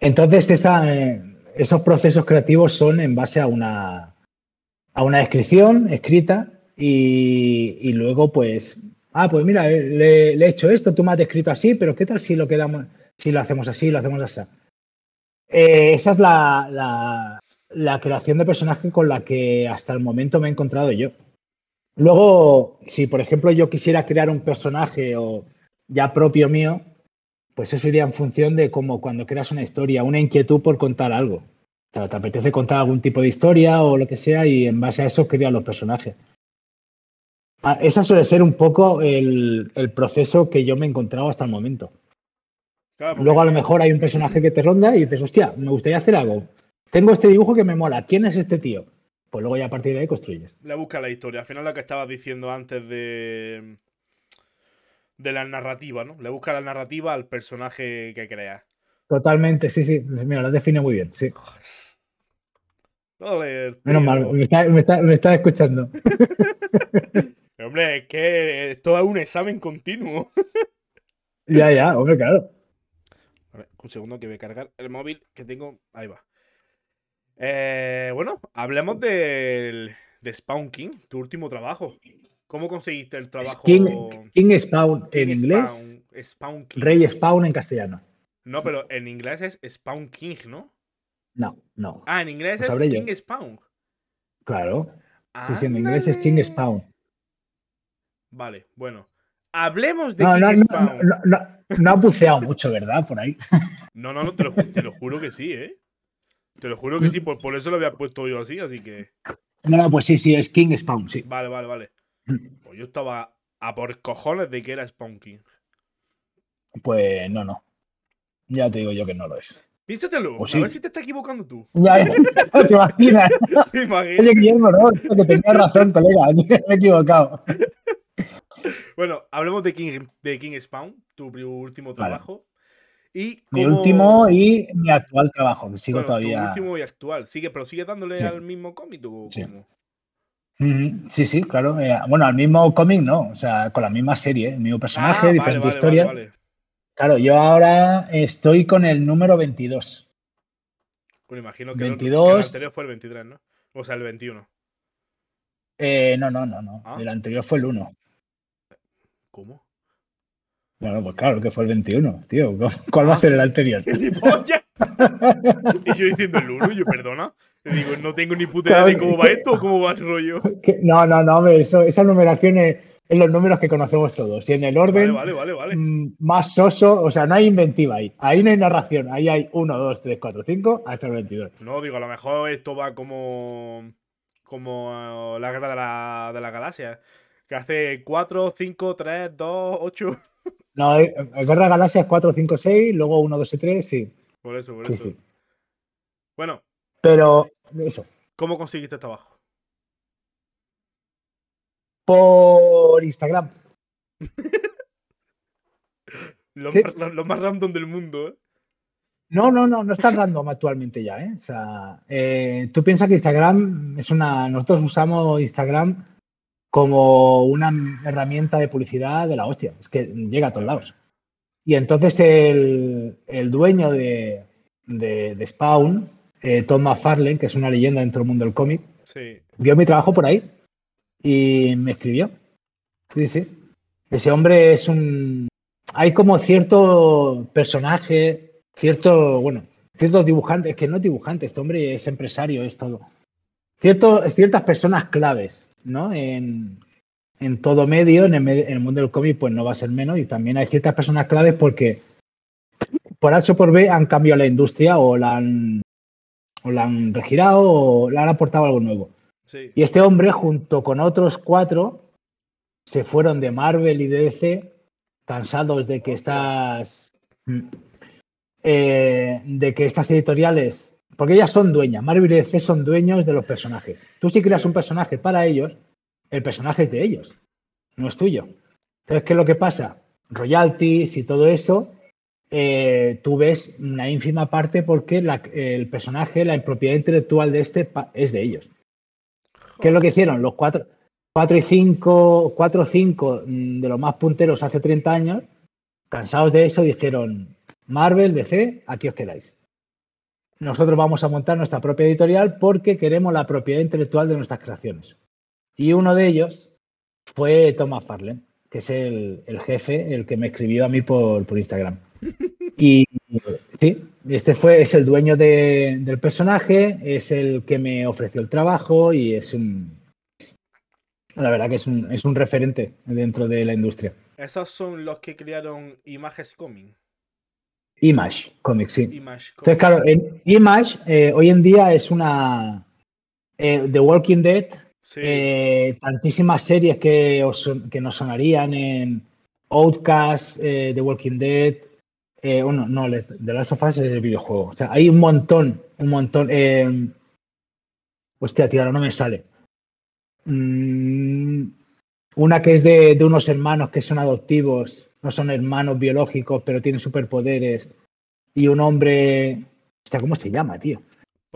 Entonces, esa, eh, esos procesos creativos son en base a una, a una descripción escrita y, y luego, pues, ah, pues mira, eh, le, le he hecho esto, tú me has descrito así, pero ¿qué tal si lo quedamos, si lo hacemos así, lo hacemos así? Eh, esa es la, la, creación de personaje con la que hasta el momento me he encontrado yo. Luego, si por ejemplo yo quisiera crear un personaje o ya propio mío, pues eso iría en función de cómo cuando creas una historia, una inquietud por contar algo. Te apetece contar algún tipo de historia o lo que sea y en base a eso creas los personajes. Ah, ese suele ser un poco el, el proceso que yo me he encontrado hasta el momento. Claro, Luego a lo mejor hay un personaje que te ronda y dices, hostia, me gustaría hacer algo. Tengo este dibujo que me mola. ¿Quién es este tío? Pues luego ya a partir de ahí construyes. Le busca la historia. Al final lo que estabas diciendo antes de. De la narrativa, ¿no? Le busca la narrativa al personaje que creas. Totalmente, sí, sí. Mira, lo define muy bien. Sí. Joder, Menos mal, me está, me está- me está escuchando. *laughs* Hombre, es que esto es un examen continuo. ya, ya, hombre, claro. Un segundo que voy a cargar el móvil que tengo. Ahí va. Eh, bueno, hablemos del, de Spawn King, tu último trabajo. ¿Cómo conseguiste el trabajo? King, King Spawn King en inglés, Spawn, Spawn King. Rey Spawn en castellano. No, pero en inglés es Spawn King, ¿no? No, no. Ah, en inglés es yo. King Spawn. Claro. Sí, sí, en inglés es King. Spawn. Vale, bueno. Hablemos de No, King no, no, Spawn. no, no, no ha buceado mucho, ¿verdad? Por ahí. No, no, no, te lo, ju- te lo juro que sí, ¿eh? Te lo juro que sí, por, por eso lo había puesto yo así, así que. No, no, pues sí, sí, es King Spawn, sí. Vale, vale, vale. *clears throat* Pues yo estaba a por cojones de que era Spawn King. Pues no, no. Ya te digo yo que no lo es. Piénsatelo, Pues a sí. ver si te estás equivocando tú. *laughs* Ya, ya, te imaginas. *laughs* ¿Te imaginas? Oye, Guillermo, no, que tenía razón, colega. *laughs* Me he equivocado. Bueno, hablemos de King, de King Spawn, tu último Vale. trabajo. Y Mi último y mi actual trabajo, que sigo bueno, tu todavía. último y actual. Sigue, pero sigue dándole Sí. al mismo cómic o Sí. Sí, sí, claro. eh, bueno, al mismo cómic no, o sea, con la misma serie, el mismo personaje, Ah, vale, diferente vale, historia. Claro, yo ahora estoy con el número 22. Bueno, imagino que, el- que 22. el anterior fue el 23, ¿no? O sea, el 21. Eh, no, no, no, no. Ah. El anterior fue el 1. ¿Cómo? Bueno, pues claro que fue el 21, tío. *laughs* ¿Cuál va a ser el anterior? Y yo diciendo el 1, yo perdona. Le digo, no tengo ni puta idea de cómo va esto o cómo va el rollo. No, no, no, hombre, eso, esa numeración es, es los números que conocemos todos. Y en el orden vale, vale, vale. mm, más soso, o sea, no hay inventiva ahí. Ahí no hay narración. Ahí hay 1, 2, 3, 4, 5 hasta el 22. No, digo, a lo mejor esto va como. Como eh, la guerra de la, de la galaxia. Que hace 4, 5, 3, 2, 8. No, el Guerra de Galaxias 4, 5, 6, luego 1, 2 y 3, sí. Por eso, por Sí, eso. sí. Bueno, Pero eso, ¿cómo conseguiste trabajo? por Instagram. *laughs* Lo, Sí. más, lo- lo más random del mundo, ¿eh? No, no, no, no es tan random *laughs* actualmente ya, ¿eh? O sea, eh, tú piensas que Instagram es una. Nosotros usamos Instagram como una herramienta de publicidad de la hostia. Es que llega a todos lados. Y entonces el, el dueño de, de- de Spawn, eh, Tom McFarlane, que es una leyenda dentro del mundo del cómic, Sí. vio mi trabajo por ahí y me escribió. Sí, sí. Ese hombre es un. Hay como cierto personaje, cierto, bueno, ciertos dibujantes, es que no es dibujante, este hombre es empresario, es todo. Cierto, ciertas personas claves, ¿no? En, en todo medio, en el, me- en el mundo del cómic, pues no va a ser menos. Y también hay ciertas personas claves porque por H o por B han cambiado la industria o la han, o la han regirado o le han aportado algo nuevo. Sí. Y este hombre, junto con otros cuatro, se fueron de Marvel y de DC, cansados de que estas. mm, eh, de que estas editoriales. Porque ellas son dueñas, Marvel y DC son dueños de los personajes. Tú si creas un personaje para ellos, el personaje es de ellos, no es tuyo. Entonces, ¿qué es lo que pasa? Royalties y todo eso, eh, tú ves una ínfima parte porque la- el personaje, la propiedad intelectual de este es de ellos. ¿Qué es lo que hicieron? Los cuatro, cuatro y cinco, cuatro o cinco mm, de los más punteros hace 30 años, cansados de eso, dijeron, Marvel, DC, aquí os quedáis. Nosotros vamos a montar nuestra propia editorial porque queremos la propiedad intelectual de nuestras creaciones. Y uno de ellos fue Thomas Farley, que es el, el jefe, el que me escribió a mí por, por Instagram. *laughs* Y sí, este fue, es el dueño de- del personaje, es el que me ofreció el trabajo y es un. La verdad que es un, es un referente dentro de la industria. Esos son los que crearon Images Comic. Image Comics, sí. Image Entonces, claro, en Image eh, hoy en día es una. eh, The Walking Dead, Sí. eh, tantísimas series que, os que nos sonarían en Outcast, The Walking Dead. Bueno, no, le- The Last of Us es el videojuego. O sea, hay un montón, un montón. hostia, tío, ahora no me sale. Mm, una que es de, de unos hermanos que son adoptivos, no son hermanos biológicos, pero tienen superpoderes. Y un hombre. Hostia, ¿cómo se llama, tío?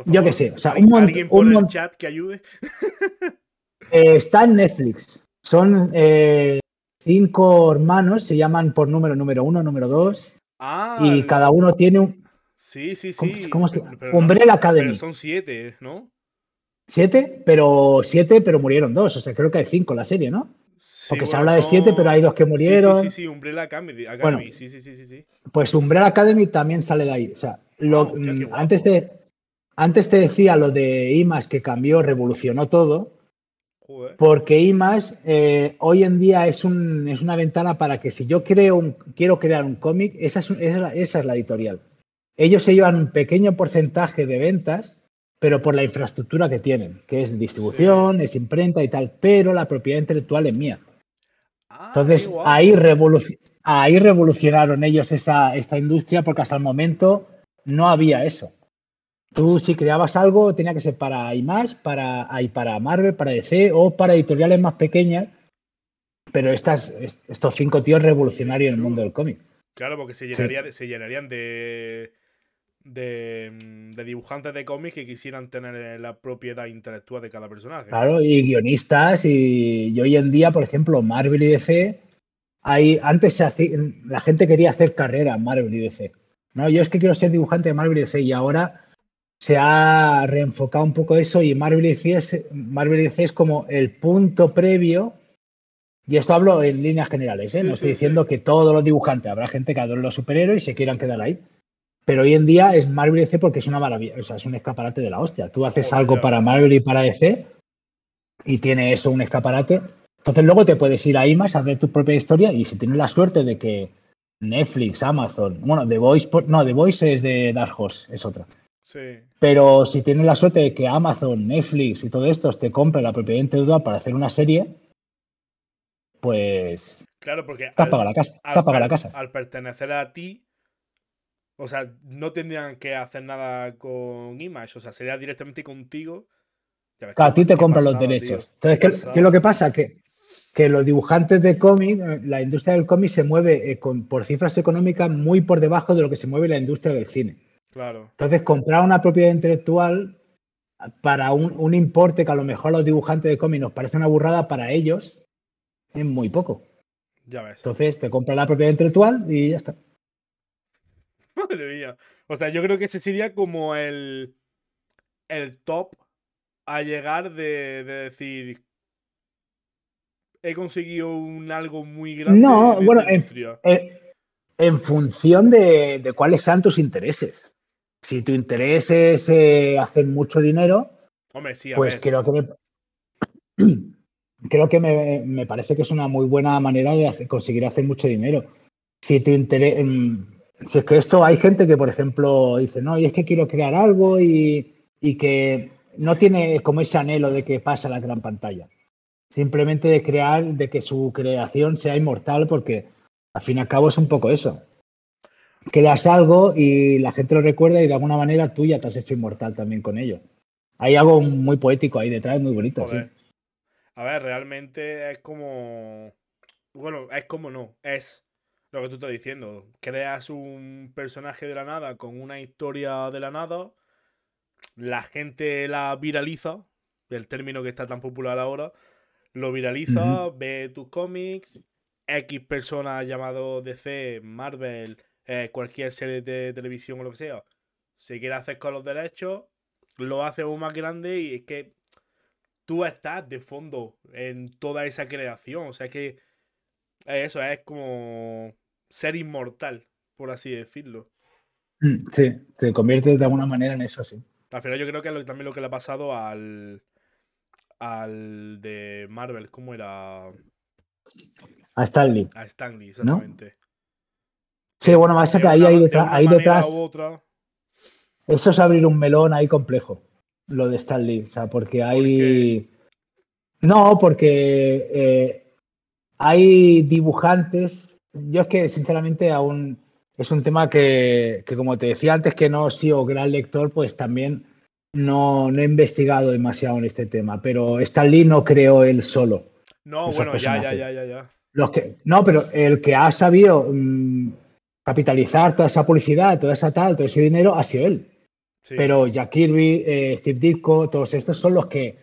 Yo qué sé, o sea, ¿alguien- un Alguien por un el mont- chat que ayude. *laughs* Eh, está en Netflix. Son eh, cinco hermanos, se llaman por número número uno, número dos, Ah, y cada uno tiene un. Sí, sí, ¿Cómo, sí. cómo se pero- llama? pero no- Umbrella Academy. Pero son siete, ¿no? Siete, pero siete, pero murieron dos. O sea, creo que hay cinco en la serie, ¿no? Porque se habla de siete, pero hay dos que murieron. Sí, sí, sí, Umbrella Academy. Academy, Bueno. sí, sí, sí, sí, sí. Pues Umbrella Academy también sale de ahí. O sea, mm, antes, te, antes te decía lo de Image que cambió, revolucionó todo. Porque Image eh, hoy en día es, un, es una ventana para que si yo creo un, quiero crear un cómic, esa es, esa es la editorial. Ellos se llevan un pequeño porcentaje de ventas, pero por la infraestructura que tienen, que es distribución, es imprenta y tal, pero la propiedad intelectual es mía. Ah, Entonces ahí, ahí revolucionaron ellos esa, esta industria porque hasta el momento no había eso. Tú si creabas algo tenía que ser para Image, para, para Marvel, para DC o para editoriales más pequeñas, pero estas, est- estos cinco tíos revolucionarios en el mundo del cómic. Claro, porque se, se llenarían de, de, mm, de dibujantes de cómics que quisieran tener eh, la propiedad intelectual de cada personaje. Claro, y guionistas y, y hoy en día, por ejemplo, Marvel y DC, hay, antes se hacía- la gente quería hacer carrera en Marvel y DC. No, yo es que quiero ser dibujante de Marvel y DC y ahora se ha reenfocado un poco eso y Marvel y DC es, Marvel y DC es como el punto previo. Y esto hablo en líneas generales, ¿eh? Sí, no estoy sí. diciendo que todos los dibujantes, habrá gente que adore los superhéroes y se quieran quedar ahí. Pero hoy en día es Marvel y DC porque es una maravilla, o sea, es un escaparate de la hostia. Tú haces Joder, algo para Marvel y para DC y tiene eso un escaparate. Entonces luego te puedes ir a Image a ver tu propia historia y si tienes la suerte de que Netflix, Amazon, bueno, The Voice, no, The Voice es de Dark Horse, es otra. Sí. Pero si tienes la suerte de que Amazon, Netflix y todo esto te compre la propiedad intelectual para hacer una serie, pues Claro, porque te has al, pagado la casa. al Te has pagado la casa. al pertenecer a ti, o sea, no tendrían que hacer nada con Image, o sea, sería directamente contigo. Claro, a ti te compran los derechos. tío. Entonces, Qué ¿qué, pasada. qué es lo que pasa? Que, que los dibujantes de cómic, eh, la industria del cómic se mueve eh, con, por cifras económicas muy por debajo de lo que se mueve la industria del cine. Claro, Entonces, comprar una propiedad intelectual para un, un importe que a lo mejor a los dibujantes de cómic nos parece una burrada, para ellos es muy poco. ya ves. Entonces, te compras la propiedad intelectual y ya está. *laughs* Madre mía. O sea, yo creo que ese sería como el, el top a llegar de, de decir. He conseguido un algo muy grande No, en bueno, en-. Eh, en función de, de cuáles sean tus intereses. Si tu interés es eh, hacer mucho dinero, Hombre, sí, a pues ver. creo que me, *clears throat* creo que me, me parece que es una muy buena manera de hacer- conseguir hacer mucho dinero. Si tu interés, em, si es que esto hay gente que, por ejemplo, dice, no, y es que quiero crear algo y, y que no tiene como ese anhelo de que pasa la gran pantalla. Simplemente de crear, de que su creación sea inmortal, porque al fin y al cabo es un poco eso. Creas algo y la gente lo recuerda y de alguna manera tú ya te has hecho inmortal también con ello. Hay algo muy poético ahí detrás, muy bonito. sí. A ver, realmente es como. Bueno, es como no. Es lo que tú estás diciendo. Creas un personaje de la nada con una historia de la nada. La gente la viraliza. El término que está tan popular ahora. Lo viraliza, ve tus cómics. X personas llamado DC, Marvel, eh, cualquier serie de televisión o lo que sea. Se quiere hacer con los derechos. Lo hace aún más grande y es que tú estás de fondo en toda esa creación. O sea que eso es como ser inmortal, por así decirlo. Mm, Sí, te conviertes de alguna manera en eso, sí. Al final yo creo que es lo- también lo que le ha pasado al al de Marvel, ¿cómo era? A Stanley. A Stanley, exactamente. Sí, bueno, más que ahí, ahí detrás, ahí detrás, otra. eso es abrir un melón ahí complejo, lo de Stanley. O sea, porque hay. No, porque eh, hay dibujantes. Yo es que, sinceramente, aún es un tema que, que, como te decía antes, que no he sido gran lector, pues también no, no he investigado demasiado en este tema. Pero Stan Lee no creó él solo. No, bueno, ya, ya, personajes. ya, ya, ya. Los que, no, pero el que ha sabido mm, capitalizar toda esa publicidad, toda esa tal, todo ese dinero, ha sido él. Sí. Pero Jack Kirby, eh, Steve Ditko, todos estos son los que,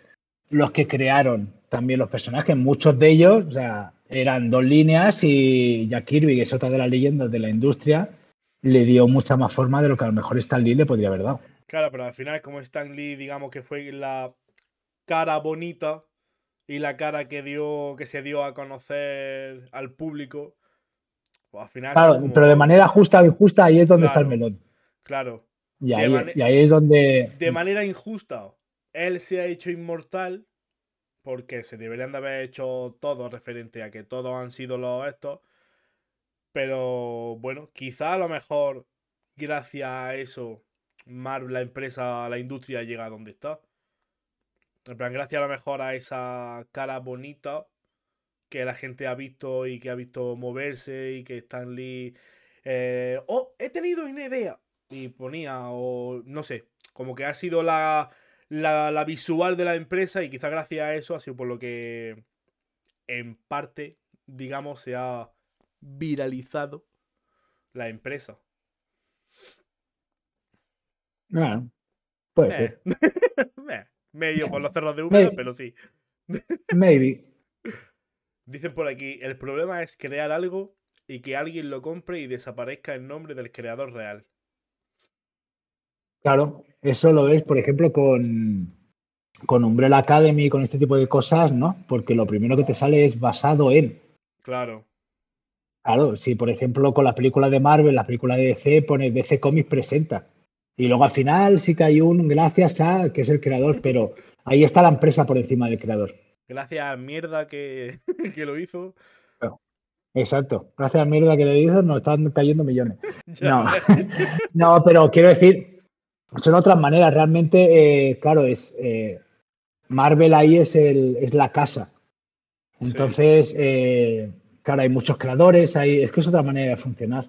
los que crearon también los personajes. Muchos de ellos, o sea, eran dos líneas y Jack Kirby, que es otra de las leyendas de la industria, le dio mucha más forma de lo que a lo mejor Stan Lee le podría haber dado. Claro, pero al final, como Stan Lee, digamos que fue la cara bonita y la cara que dio, que se dio a conocer al público, pues al final. Claro, como- pero de manera justa o injusta, ahí es donde está el melón. Claro. Ahí, y ahí es donde. De manera injusta, él se ha hecho inmortal porque se deberían de haber hecho todos referente a que todos han sido los estos. Pero bueno, quizá a lo mejor, gracias a eso, Marvel, la empresa, la industria llega a donde está. En plan, gracias a lo mejor a esa cara bonita que la gente ha visto y que ha visto moverse y que Stan Lee. eh, oh, he tenido una idea. Y ponía, o no sé, como que ha sido la, la, la visual de la empresa y quizá gracias a eso ha sido por lo que en parte, digamos, se ha viralizado la empresa. Bueno, puede ser. Medio *laughs* por los cerros de Úbeda, pero sí. Maybe. *laughs* Dicen por aquí, el problema es crear algo y que alguien lo compre y desaparezca el nombre del creador real. Claro, eso lo ves, por ejemplo, con, con Umbrella Academy, con este tipo de cosas, ¿no? Porque lo primero que te sale es basado en. Claro. Claro, si por ejemplo con las películas de Marvel, las películas de DC, pone DC Comics presenta. Y luego al final sí que hay un gracias a que es el creador, *laughs* pero ahí está la empresa por encima del creador. Gracias a mierda que, *laughs* que lo hizo. Exacto. Gracias a mierda que le hizo, nos están cayendo millones. *laughs* Ya No. No, pero quiero decir, son otras maneras. Realmente, eh, claro, es eh, Marvel ahí es, el, es la casa. Entonces, eh, claro, hay muchos creadores, hay, es que es otra manera de funcionar.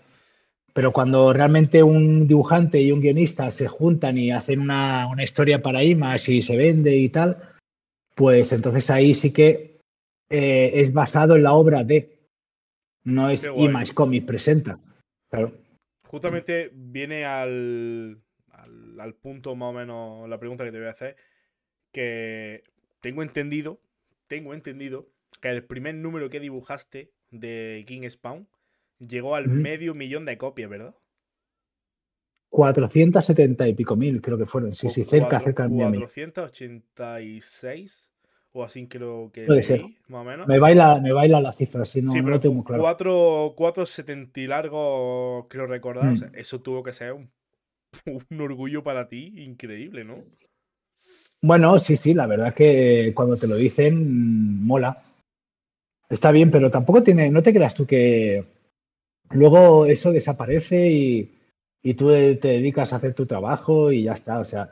Pero cuando realmente un dibujante y un guionista se juntan y hacen una, una historia para Image y se vende y tal, pues entonces ahí sí que es basado en la obra de, no es Image Comics presenta. Claro. Justamente viene al, al, punto más o menos la pregunta que te voy a hacer, que tengo entendido, tengo entendido que el primer número que dibujaste de King Spawn llegó al medio millón de copias, ¿verdad? 470 y pico mil, creo que fueron. Sí, sí, cerca, cerca del 486 o así creo que Puede ser. más o menos. Me baila, me baila la cifra, si no, sí, pero no tengo claro. 470 y largo, creo recordar. Mm. eso tuvo que ser un, *laughs* un, orgullo para ti increíble, ¿no? Bueno, sí, sí, la verdad que cuando te lo dicen, mola. Está bien, pero tampoco tiene, no te creas tú que luego eso desaparece y, y tú te dedicas a hacer tu trabajo y ya está. O sea,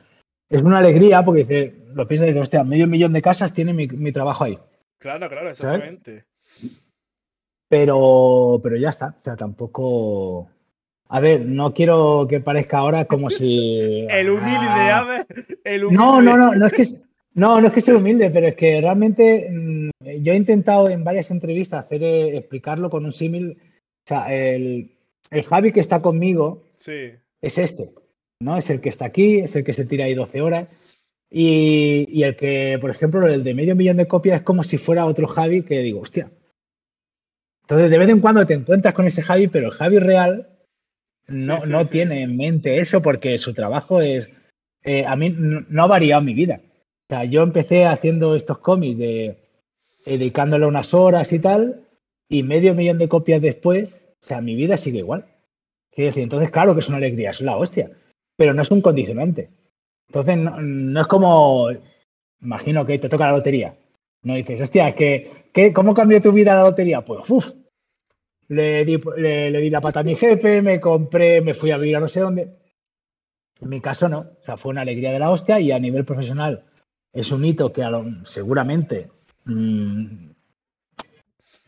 es una alegría porque dice, lo piensas y dices, hostia, medio millón de casas tiene mi, trabajo ahí. Claro, claro, exactamente. Pero, pero ya está. O sea, tampoco. A ver, no quiero que parezca ahora como si. *laughs* el humilde, ah, El humilde. No, no, no, no es que. No, no es que sea humilde, pero es que realmente mm, yo he intentado en varias entrevistas hacer eh, explicarlo con un símil. O sea, el, el Javi que está conmigo sí. es este. ¿no? Es el que está aquí, es el que se tira ahí 12 horas. Y, el que, por ejemplo, el de medio millón de copias es como si fuera otro Javi que digo, hostia. Entonces, de vez en cuando te encuentras con ese Javi, pero el Javi real no, no tiene en mente eso porque su trabajo es. Eh, a mí no, ha variado mi vida. O sea, yo empecé haciendo estos cómics de dedicándole unas horas y tal, y medio millón de copias después, o sea, mi vida sigue igual. Quiero decir, entonces, claro que es una alegría, es la hostia pero no es un condicionante. Entonces, no, es como, imagino que te toca la lotería. No dices, hostia, que, ¿cómo cambió tu vida la lotería? Pues, uff, le di, le, di la pata a mi jefe, me compré, me fui a vivir a no sé dónde. En mi caso no, o sea, fue una alegría de la hostia y a nivel profesional es un hito que seguramente mm,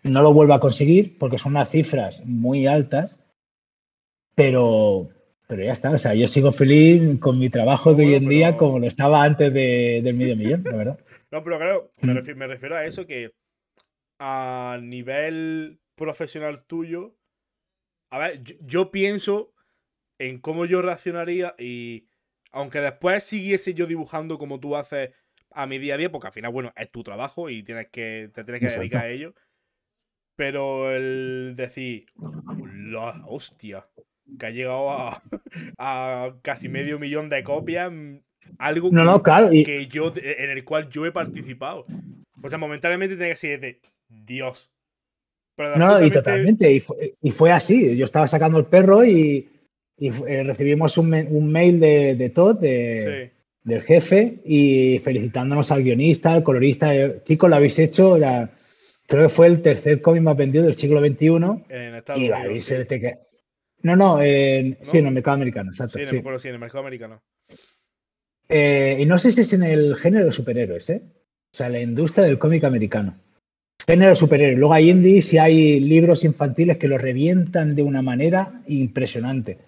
no lo vuelva a conseguir porque son unas cifras muy altas, pero, pero ya está, o sea, yo sigo feliz con mi trabajo de hoy en día como lo estaba antes del medio millón, la verdad. *laughs* No, pero claro, me mm. refiero, a eso que a nivel profesional tuyo, a ver, yo, pienso en cómo yo reaccionaría y aunque después siguiese yo dibujando como tú haces a mi día a día, porque al final, bueno, es tu trabajo y tienes que, te tienes que dedicar a ello. Pero el decir, la hostia, que ha llegado *laughs* a, casi medio millón de copias, mm, algo que, yo, en el cual yo he participado. O sea, momentáneamente tenía que ser de Dios. No, y totalmente, y fue, así. Yo estaba sacando el perro y, eh, recibimos un, mail de, de Todd, del jefe, y felicitándonos al guionista, al colorista. Eh, chicos, lo habéis hecho. creo que fue el tercer cómic más vendido del siglo XXI. En Estados Unidos. No, no, sí, en el mercado americano, exacto. Sí, en el, sí. en el mercado americano. Eh, y no sé si es en el género de superhéroes, ¿eh? O sea, la industria del cómic americano. Género de superhéroes. Luego hay indies y hay libros infantiles que lo revientan de una manera impresionante.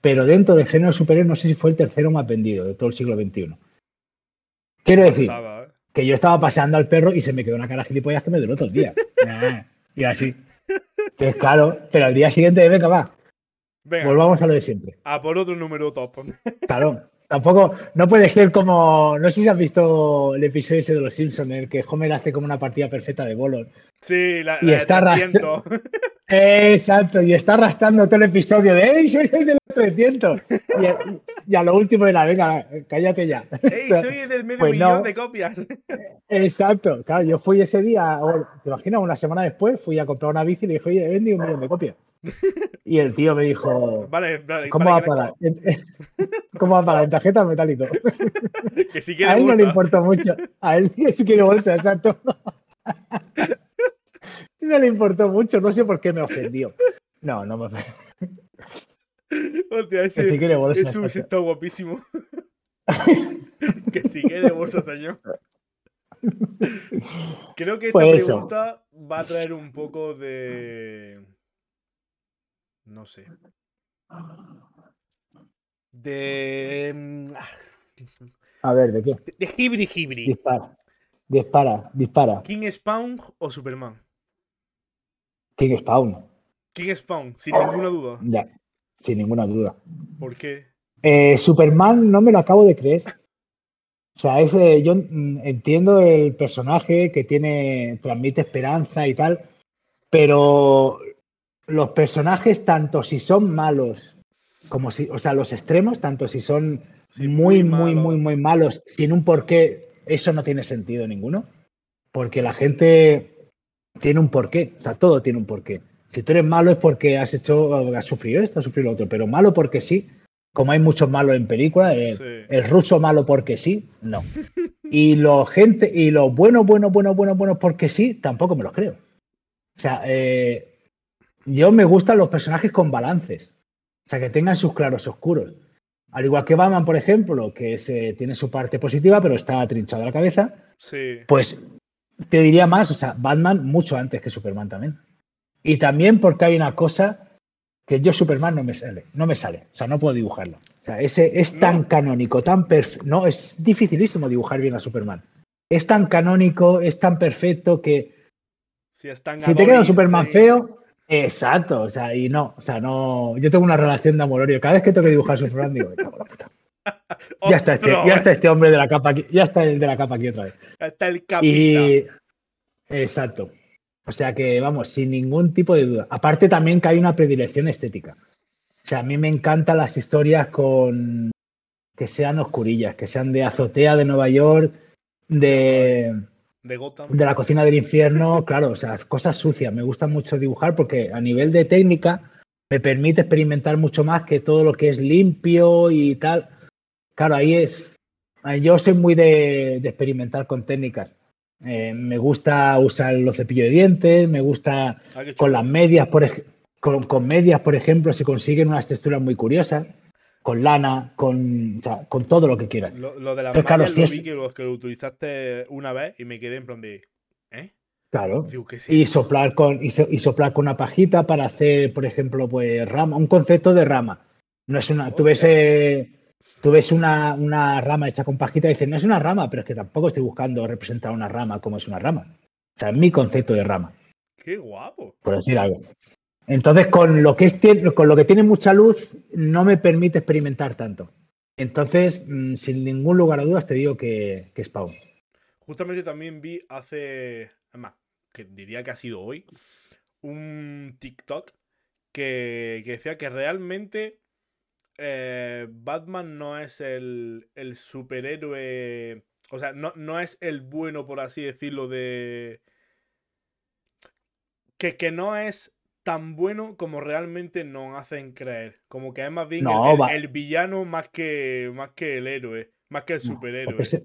Pero dentro del género de superhéroes no sé si fue el tercero más vendido de todo el siglo XXI. Quiero decir ¿eh? que yo estaba paseando al perro y se me quedó una cara gilipollas que me duró todo el día. *laughs* y así. Entonces, claro, pero al día siguiente, venga, va, Volvamos a lo de siempre. A por otro número top. Claro. Tampoco, no puede ser como. No sé si has visto el episodio ese de los Simpsons, en el que Homer hace como una partida perfecta de Bolon. Sí, la, y está arrastrando. *laughs* Exacto, y está arrastrando todo el episodio de ¡Ey, soy el de los 300! Y, a lo último era, venga, cállate ya. *laughs* ¡Ey, soy el del medio pues millón de copias! *laughs* Exacto, claro, yo fui ese día, te imaginas, una semana después, fui a comprar una bici y le dije, oye, he vendido un millón de copias. Y el tío me dijo, vale, vale, ¿cómo, va a pagar? *laughs* ¿Cómo va a pagar? ¿En tarjeta metálico? *laughs* Que sí quiere A él no le importó mucho. A él sí quiere bolsa, exacto. *laughs* No le importó mucho, no sé por qué me ofendió. No, no me ofendió. Hostia, ese, que sí quiere bolsa, ese está guapísimo. que sí quiere bolsa, señor. Creo que esta Pues eso. pregunta va a traer un poco de. No sé. De. mm, ah, A ver, ¿de qué? De, de Hibri Hibri. Dispara. Dispara, dispara. ¿King Spawn o Superman? King Spawn. King Spawn, sin ninguna duda. Ya, sin ninguna duda. ¿Por qué? Eh, Superman no me lo acabo de creer. O sea, ese, yo mm, entiendo el personaje que tiene, transmite esperanza y tal, pero los personajes, tanto si son malos, como si, o sea, los extremos, tanto si son Sí, muy, muy muy, malo. muy, muy malos, sin un porqué, eso no tiene sentido ninguno. Porque la gente tiene un porqué, o sea, todo tiene un porqué. Si tú eres malo es porque has hecho, has sufrido esto, has sufrido lo otro, pero malo porque sí, como hay muchos malos en películas, el, Sí. el ruso malo porque sí, no. Y los gente, y los buenos, buenos, buenos, buenos, buenos porque sí, tampoco me los creo. O sea, eh, yo me gustan los personajes con balances. O sea, que tengan sus claros oscuros. Al igual que Batman, por ejemplo, que es, eh, tiene su parte positiva, pero está trinchado a la cabeza. Sí. Pues te diría más, o sea, Batman mucho antes que Superman también. Y también porque hay una cosa que yo Superman no me sale, no me sale, o sea, no puedo dibujarlo. O sea, ese es tan No. canónico, tan perfecto, no, es dificilísimo dibujar bien a Superman. Es tan canónico, es tan perfecto que Si, es tan si te queda un Superman feo, exacto, o sea, y no, o sea, no, yo tengo una relación de amor-odio. Cada vez que tengo que dibujar a Superman digo, "Me cago en la puta". ya está este, ya está este hombre de la capa aquí, ya está el de la capa aquí otra vez. Está el capita. Y exacto. O sea que, vamos, sin ningún tipo de duda. Aparte también que hay una predilección estética. O sea, a mí me encantan las historias con que sean oscurillas, que sean de azotea de Nueva York, de, De Gotham. de la cocina del infierno, claro, o sea, cosas sucias. Me gusta mucho dibujar porque a nivel de técnica me permite experimentar mucho más que todo lo que es limpio y tal. Claro, ahí es. Yo soy muy de, de experimentar con técnicas. Eh, me gusta usar los cepillos de dientes, me gusta Ah, con las medias, por con medias, por ejemplo, se consiguen unas texturas muy curiosas, con lana, con, o sea, con todo lo que quieras. Lo, lo de las Pero claro, lo es- vi que lo, que lo utilizaste una vez y me quedé en plan de. ¿Eh? Claro. Digo, ¿qué es Y soplar con y, so- y soplar con una pajita para hacer, por ejemplo, pues rama, un concepto de rama. No es una, tú ves, eh, tú ves una, una rama hecha con pajita y dices, no es una rama, pero es que tampoco estoy buscando representar una rama como es una rama. O sea, es mi concepto de rama, ¡Qué guapo! por decir algo. Entonces, con lo que es con lo que tiene mucha luz, no me permite experimentar tanto. Entonces, mm, sin ningún lugar a dudas, te digo que, que Spawn. Justamente también vi hace. Es más, que diría que ha sido hoy. Un TikTok que, que decía que realmente. eh, Batman no es el, el superhéroe. O sea, no, no es el bueno, por así decirlo, de. Que, que no es tan bueno como realmente nos hacen creer. Como que es más bien el- No, el, va- el villano más que, más que el héroe. Más que el No, Os, superhéroe. prese-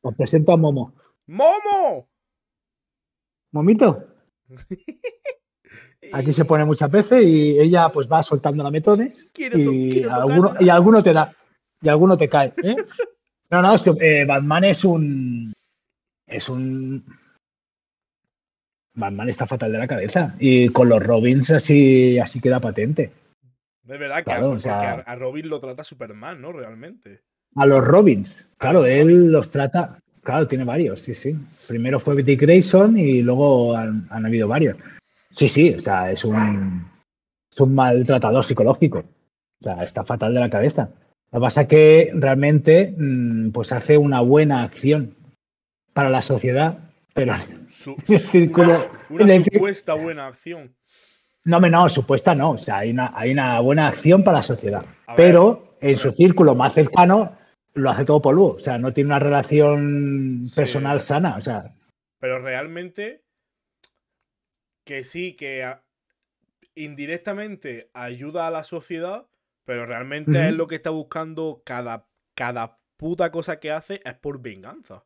os presento a Momo. ¡Momo! Momito, *laughs* Aquí se pone muchas veces y ella pues va soltando lametones Quiero to- y alguno, y alguno te da y alguno te cae. ¿eh? *laughs* No, no, es que eh, Batman es un es un Batman está fatal de la cabeza y con los Robins así así queda patente. Es verdad que, Claro, a, o sea- a- Robin lo trata Superman, ¿no? Realmente. A los Robins, claro, los él Robins. los trata, claro, tiene varios, sí, sí. Primero fue Dick Grayson y luego han, han habido varios. Sí, sí, o sea, es un, es un maltratador psicológico. O sea, está fatal de la cabeza. Lo que pasa es que realmente mm, pues hace una buena acción para la sociedad, pero Su- *laughs* círculo- una, supuesta buena acción. no, no, supuesta no. O sea, hay una, hay una buena acción para la sociedad. Ver, pero en su círculo más cercano lo hace todo polvo. O sea, no tiene una relación Sí. personal sana. O sea, Pero realmente. Que sí, que a- indirectamente ayuda a la sociedad. Pero realmente es lo que está buscando cada, cada puta cosa que hace es por venganza.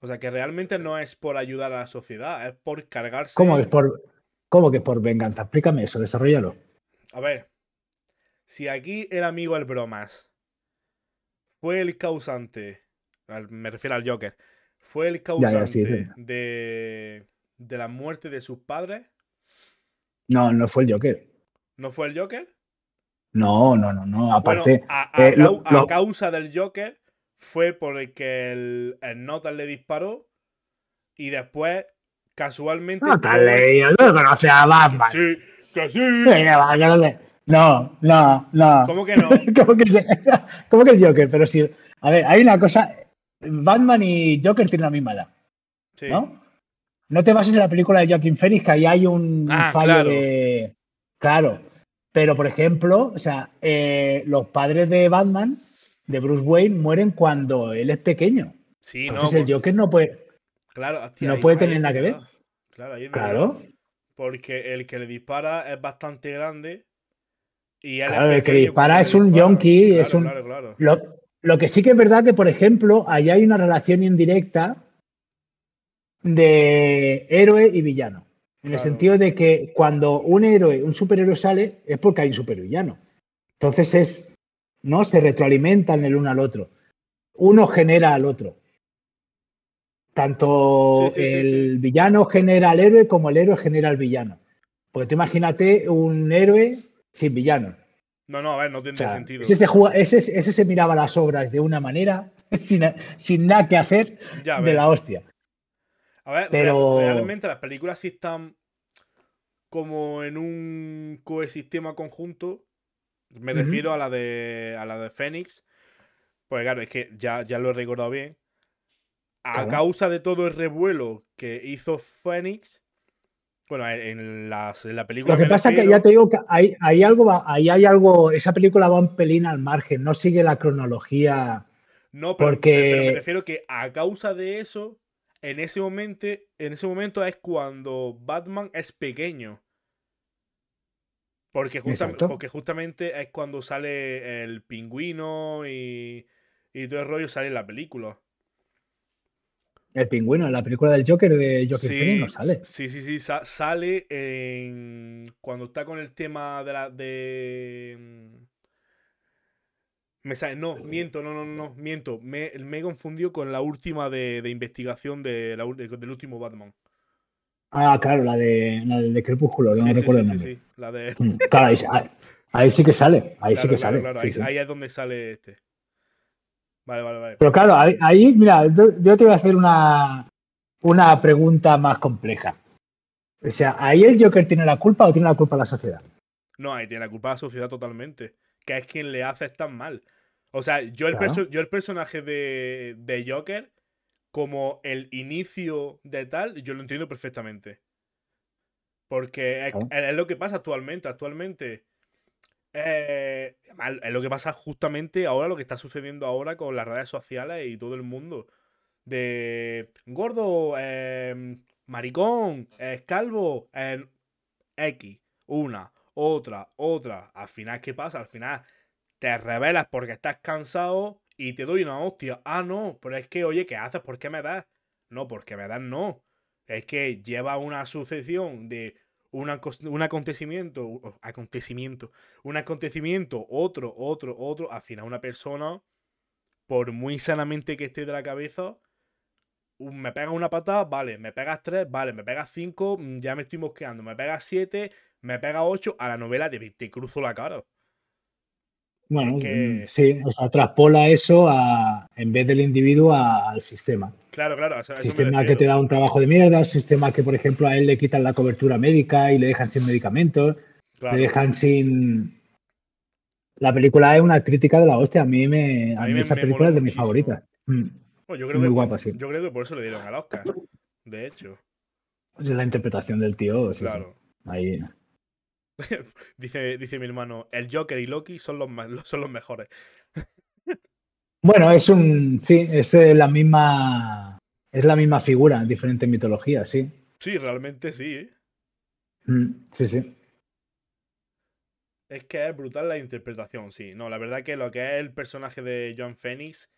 O sea que realmente no es por ayudar a la sociedad, es por cargarse. ¿cómo que es por, cómo que por venganza? Explícame eso, desarrollalo. A ver, si aquí el amigo el bromas fue el causante, me refiero al Joker, fue el ya, causante sí, sí. de, de la muerte de sus padres. No, no fue el Joker. ¿No fue el Joker? No, no, no, no. Bueno, Aparte, a, a eh, lo- cau- a lo- causa del Joker fue por el que el, el Notan le disparó y después, casualmente... no te has todo- leído, tú no conoces a Batman. Sí, que sí. No le- No, no. ¿Cómo que no? *laughs* ¿Cómo que, el- *laughs* cómo que el Joker? Pero sí. A ver, hay una cosa. Batman y Joker tienen la misma edad, Sí. ¿no? No te bases en la película de Joaquin Phoenix, que ahí hay un Ah, fallo claro. de. Claro. Pero, por ejemplo, o sea, eh, los padres de Batman, de Bruce Wayne, mueren cuando él es pequeño. Sí, no, Entonces el por- Joker no puede. claro, hostia, no puede tener nada que ver. Claro, ahí. Claro. Porque el que le dispara es bastante grande y él es Claro, el que pequeño dispara es le un dispara. yonki, Claro, es un- Claro, claro. Lo, lo que sí que es verdad que, por ejemplo, allá hay una relación indirecta de héroe y villano. En el sentido de que cuando un héroe, un superhéroe sale, es porque hay un supervillano. Entonces es, ¿no? Se retroalimentan el uno al otro. Uno genera al otro. Tanto Sí, sí, sí, el sí. villano genera al héroe como el héroe genera al villano. Porque tú imagínate un héroe sin villano. No, no, a ver, no O sea, sentido. ese, se juga- ese, ese se miraba las obras de una manera, *laughs* sin, sin nada que hacer, Ya de la hostia. A ver, Pero- real- realmente las películas sí están como en un coesistema conjunto. Me refiero a la de a la de Fénix. Pues claro, es que ya, ya lo he recordado bien. A Claro. causa de todo el revuelo que hizo Fénix. Bueno, en, las- en la película. Lo que pasa es que ya te digo que hay, hay algo, va- ahí hay algo, esa película va un pelín al margen, no sigue la cronología. No, pero, Porque- pero me refiero que a causa de eso, en ese momento, en ese momento es cuando Batman es pequeño. Porque, Exacto. porque justamente es cuando sale el pingüino y, y todo el rollo sale en la película. El pingüino, en la película del Joker de Joker Sí, Phoenix no sale. sí, sí, sí, sa- sale en, cuando está con el tema de la de mm, me sale, no, miento, no, no, no, miento, me, me he confundido con la última de, de investigación de la del último Batman. Ah, claro, la de, la de Crepúsculo, no Sí, recuerdo sí, el nombre. sí, la de Mm, Claro, ahí, ahí- ahí sí que sale, ahí sí que claro, sale. claro, ahí, es donde sale este. Vale, vale, vale. Pero claro, ahí, mira, yo te voy a hacer una, una pregunta más compleja. O sea, ¿ahí el Joker tiene la culpa o tiene la culpa la sociedad? No, ahí tiene la culpa la sociedad totalmente. Que es quien le hace tan mal. O sea, yo el, perso- yo el personaje de, de Joker, como el inicio de tal, yo lo entiendo perfectamente. Porque es, lo que pasa actualmente. Actualmente. eh, es lo que pasa justamente ahora, lo que está sucediendo ahora con las redes sociales y todo el mundo. De gordo, eh, maricón, eh, calvo, eh, X, una, otra, otra. Al final, ¿qué pasa? Al final te revelas porque estás cansado y te doy una hostia. Ah, no, pero es que, oye, ¿qué haces? ¿Por qué me das? No, porque me das no. Es que lleva una sucesión de un, acontecimiento, acontecimiento, un acontecimiento, otro, otro, otro. Al final, una persona, por muy sanamente que esté de la cabeza, me pegas una patada, vale, me pegas tres, vale, me pegas cinco, mm, ya me estoy mosqueando, me pegas siete, me pegas ocho, a la novela te, te cruzo la cara. Bueno, que- sí, o sea, traspola eso a, en vez del individuo a- al sistema. Claro, claro, sistema que te da un trabajo de mierda, sistema que, por ejemplo, a él le quitan la cobertura médica y le dejan sin medicamentos, Claro. le dejan sin... La película es una crítica de la hostia. A mí, me, a A mí me- esa me película es de mis favoritas. Mm. Bueno, yo, creo muy que, guapa, sí. yo creo que por eso le dieron al Oscar. De hecho, La interpretación del tío, sí, sí. claro. Ahí. *laughs* Dice, dice mi hermano, el Joker y Loki son los, *laughs* son los mejores. Bueno, es un. Sí, es eh, la misma. Es la misma figura en diferentes mitologías, sí. Sí, realmente sí. ¿eh? Mm, Sí, sí. Es que es brutal la interpretación, sí. No, la verdad que lo que es el personaje de John Phoenix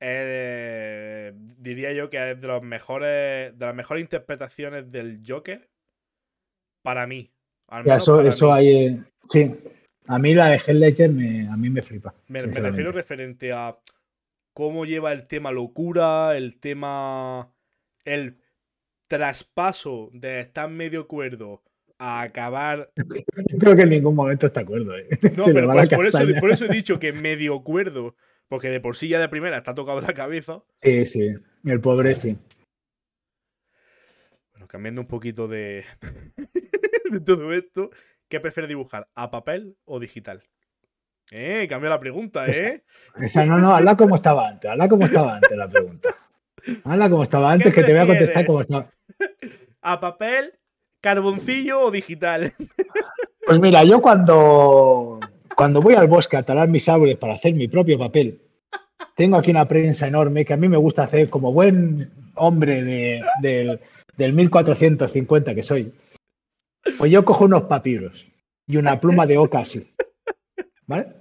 es, diría yo que es de los mejores de las mejores interpretaciones del Joker para mí. Al Ya, menos eso, eso hay. eh, Sí. A mí la de Heath Ledger me, a mí me flipa. Me, refiero referente a cómo lleva el tema locura, el tema. el traspaso de estar medio cuerdo a acabar. *laughs* Creo que en ningún momento está acuerdo. ¿eh? *laughs* No, pero pues por, eso, por, eso, he dicho *laughs* que medio cuerdo. Porque de por sí ya de primera está tocado la cabeza. Sí, sí. El pobre sí. Cambiando un poquito de, *laughs* de todo esto, ¿qué prefieres dibujar? ¿A papel o digital? Eh, cambia la pregunta, ¿eh? Esa, no, no, habla como estaba antes, habla como estaba antes la pregunta. Habla como estaba antes, que te voy a contestar como estaba. ¿A papel, carboncillo o digital? Pues mira, yo cuando, cuando voy al bosque a talar mis árboles para hacer mi propio papel, tengo aquí una prensa enorme que a mí me gusta hacer como buen hombre de, del, del 1450 que soy. Pues yo cojo unos papiros y una pluma de oca así. ¿Vale?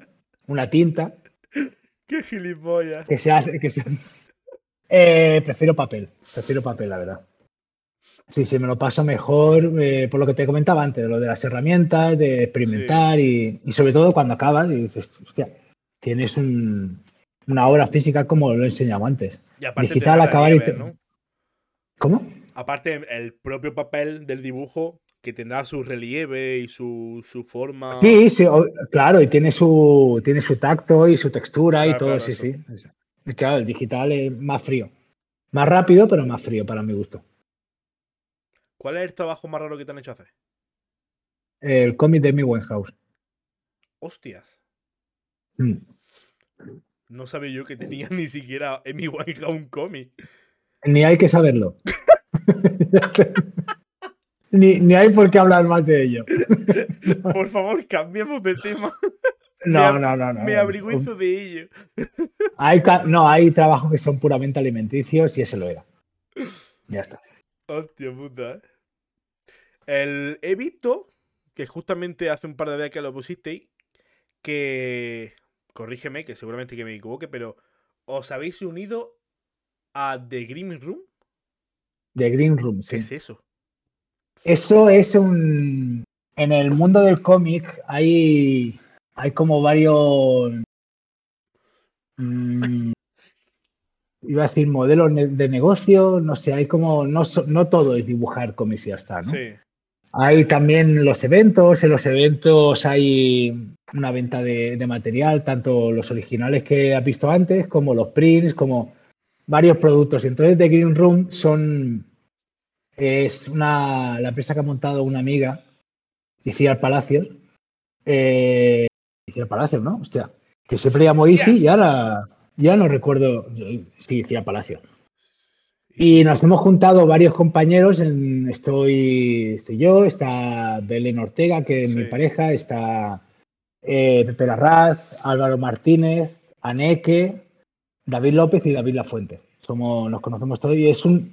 Una tinta. Qué gilipollas. Que se hace. Que se... Eh, prefiero papel. Prefiero papel, la verdad. Sí, sí, me lo paso mejor eh, por lo que te comentaba antes, lo de las herramientas, de experimentar y, sobre todo cuando acabas y dices, hostia, tienes una obra física como lo he enseñado antes. Digital, acabar y. ¿Cómo? Aparte, el propio papel del dibujo que tendrá su relieve y su, forma. Sí, sí, claro, y tiene su, tiene su tacto y su textura y todo, sí, sí. Claro, el digital es más frío. Más rápido, pero más frío para mi gusto. ¿Cuál es el trabajo más raro que te han hecho hacer? El cómic de mi Winehouse. Hostias. Mm. No sabía yo que tenía *laughs* ni siquiera Amy Winehouse un cómic. Ni hay que saberlo. *laughs* ni, ni, hay por qué hablar más de ello. *laughs* por favor, cambiemos de tema. No, no, no, no. Me avergüenzo de ello. Hay, no, hay trabajos que son puramente alimenticios y ese lo era. Ya está. Hostia puta. ¿eh? El, he visto que justamente hace un par de días que lo pusisteis, que, corrígeme, que seguramente que me equivoque, pero ¿os habéis unido a The Green Room? The Green Room, sí. ¿Qué es eso? Eso es un... En el mundo del cómic hay, hay como varios... Mm, *laughs* iba a decir modelos de negocio, no sé, hay como, no, no todo es dibujar cómics y ya está, ¿no? Sí. Hay también los eventos, en los eventos hay una venta de, material, tanto los originales que has visto antes, como los prints, como varios productos. Entonces, The Green Room son, es una, la empresa que ha montado una amiga, Iciar Palacios, eh, Palacios, ¿no? Hostia, que siempre llamó Ici y ahora ya no recuerdo, sí, decía Palacio. Y nos hemos juntado varios compañeros, estoy, estoy yo, está Belén Ortega, que es mi pareja, está eh, Pepe Larraz, Álvaro Martínez, Aneque, David López y David Lafuente. Somos, nos conocemos todos y es un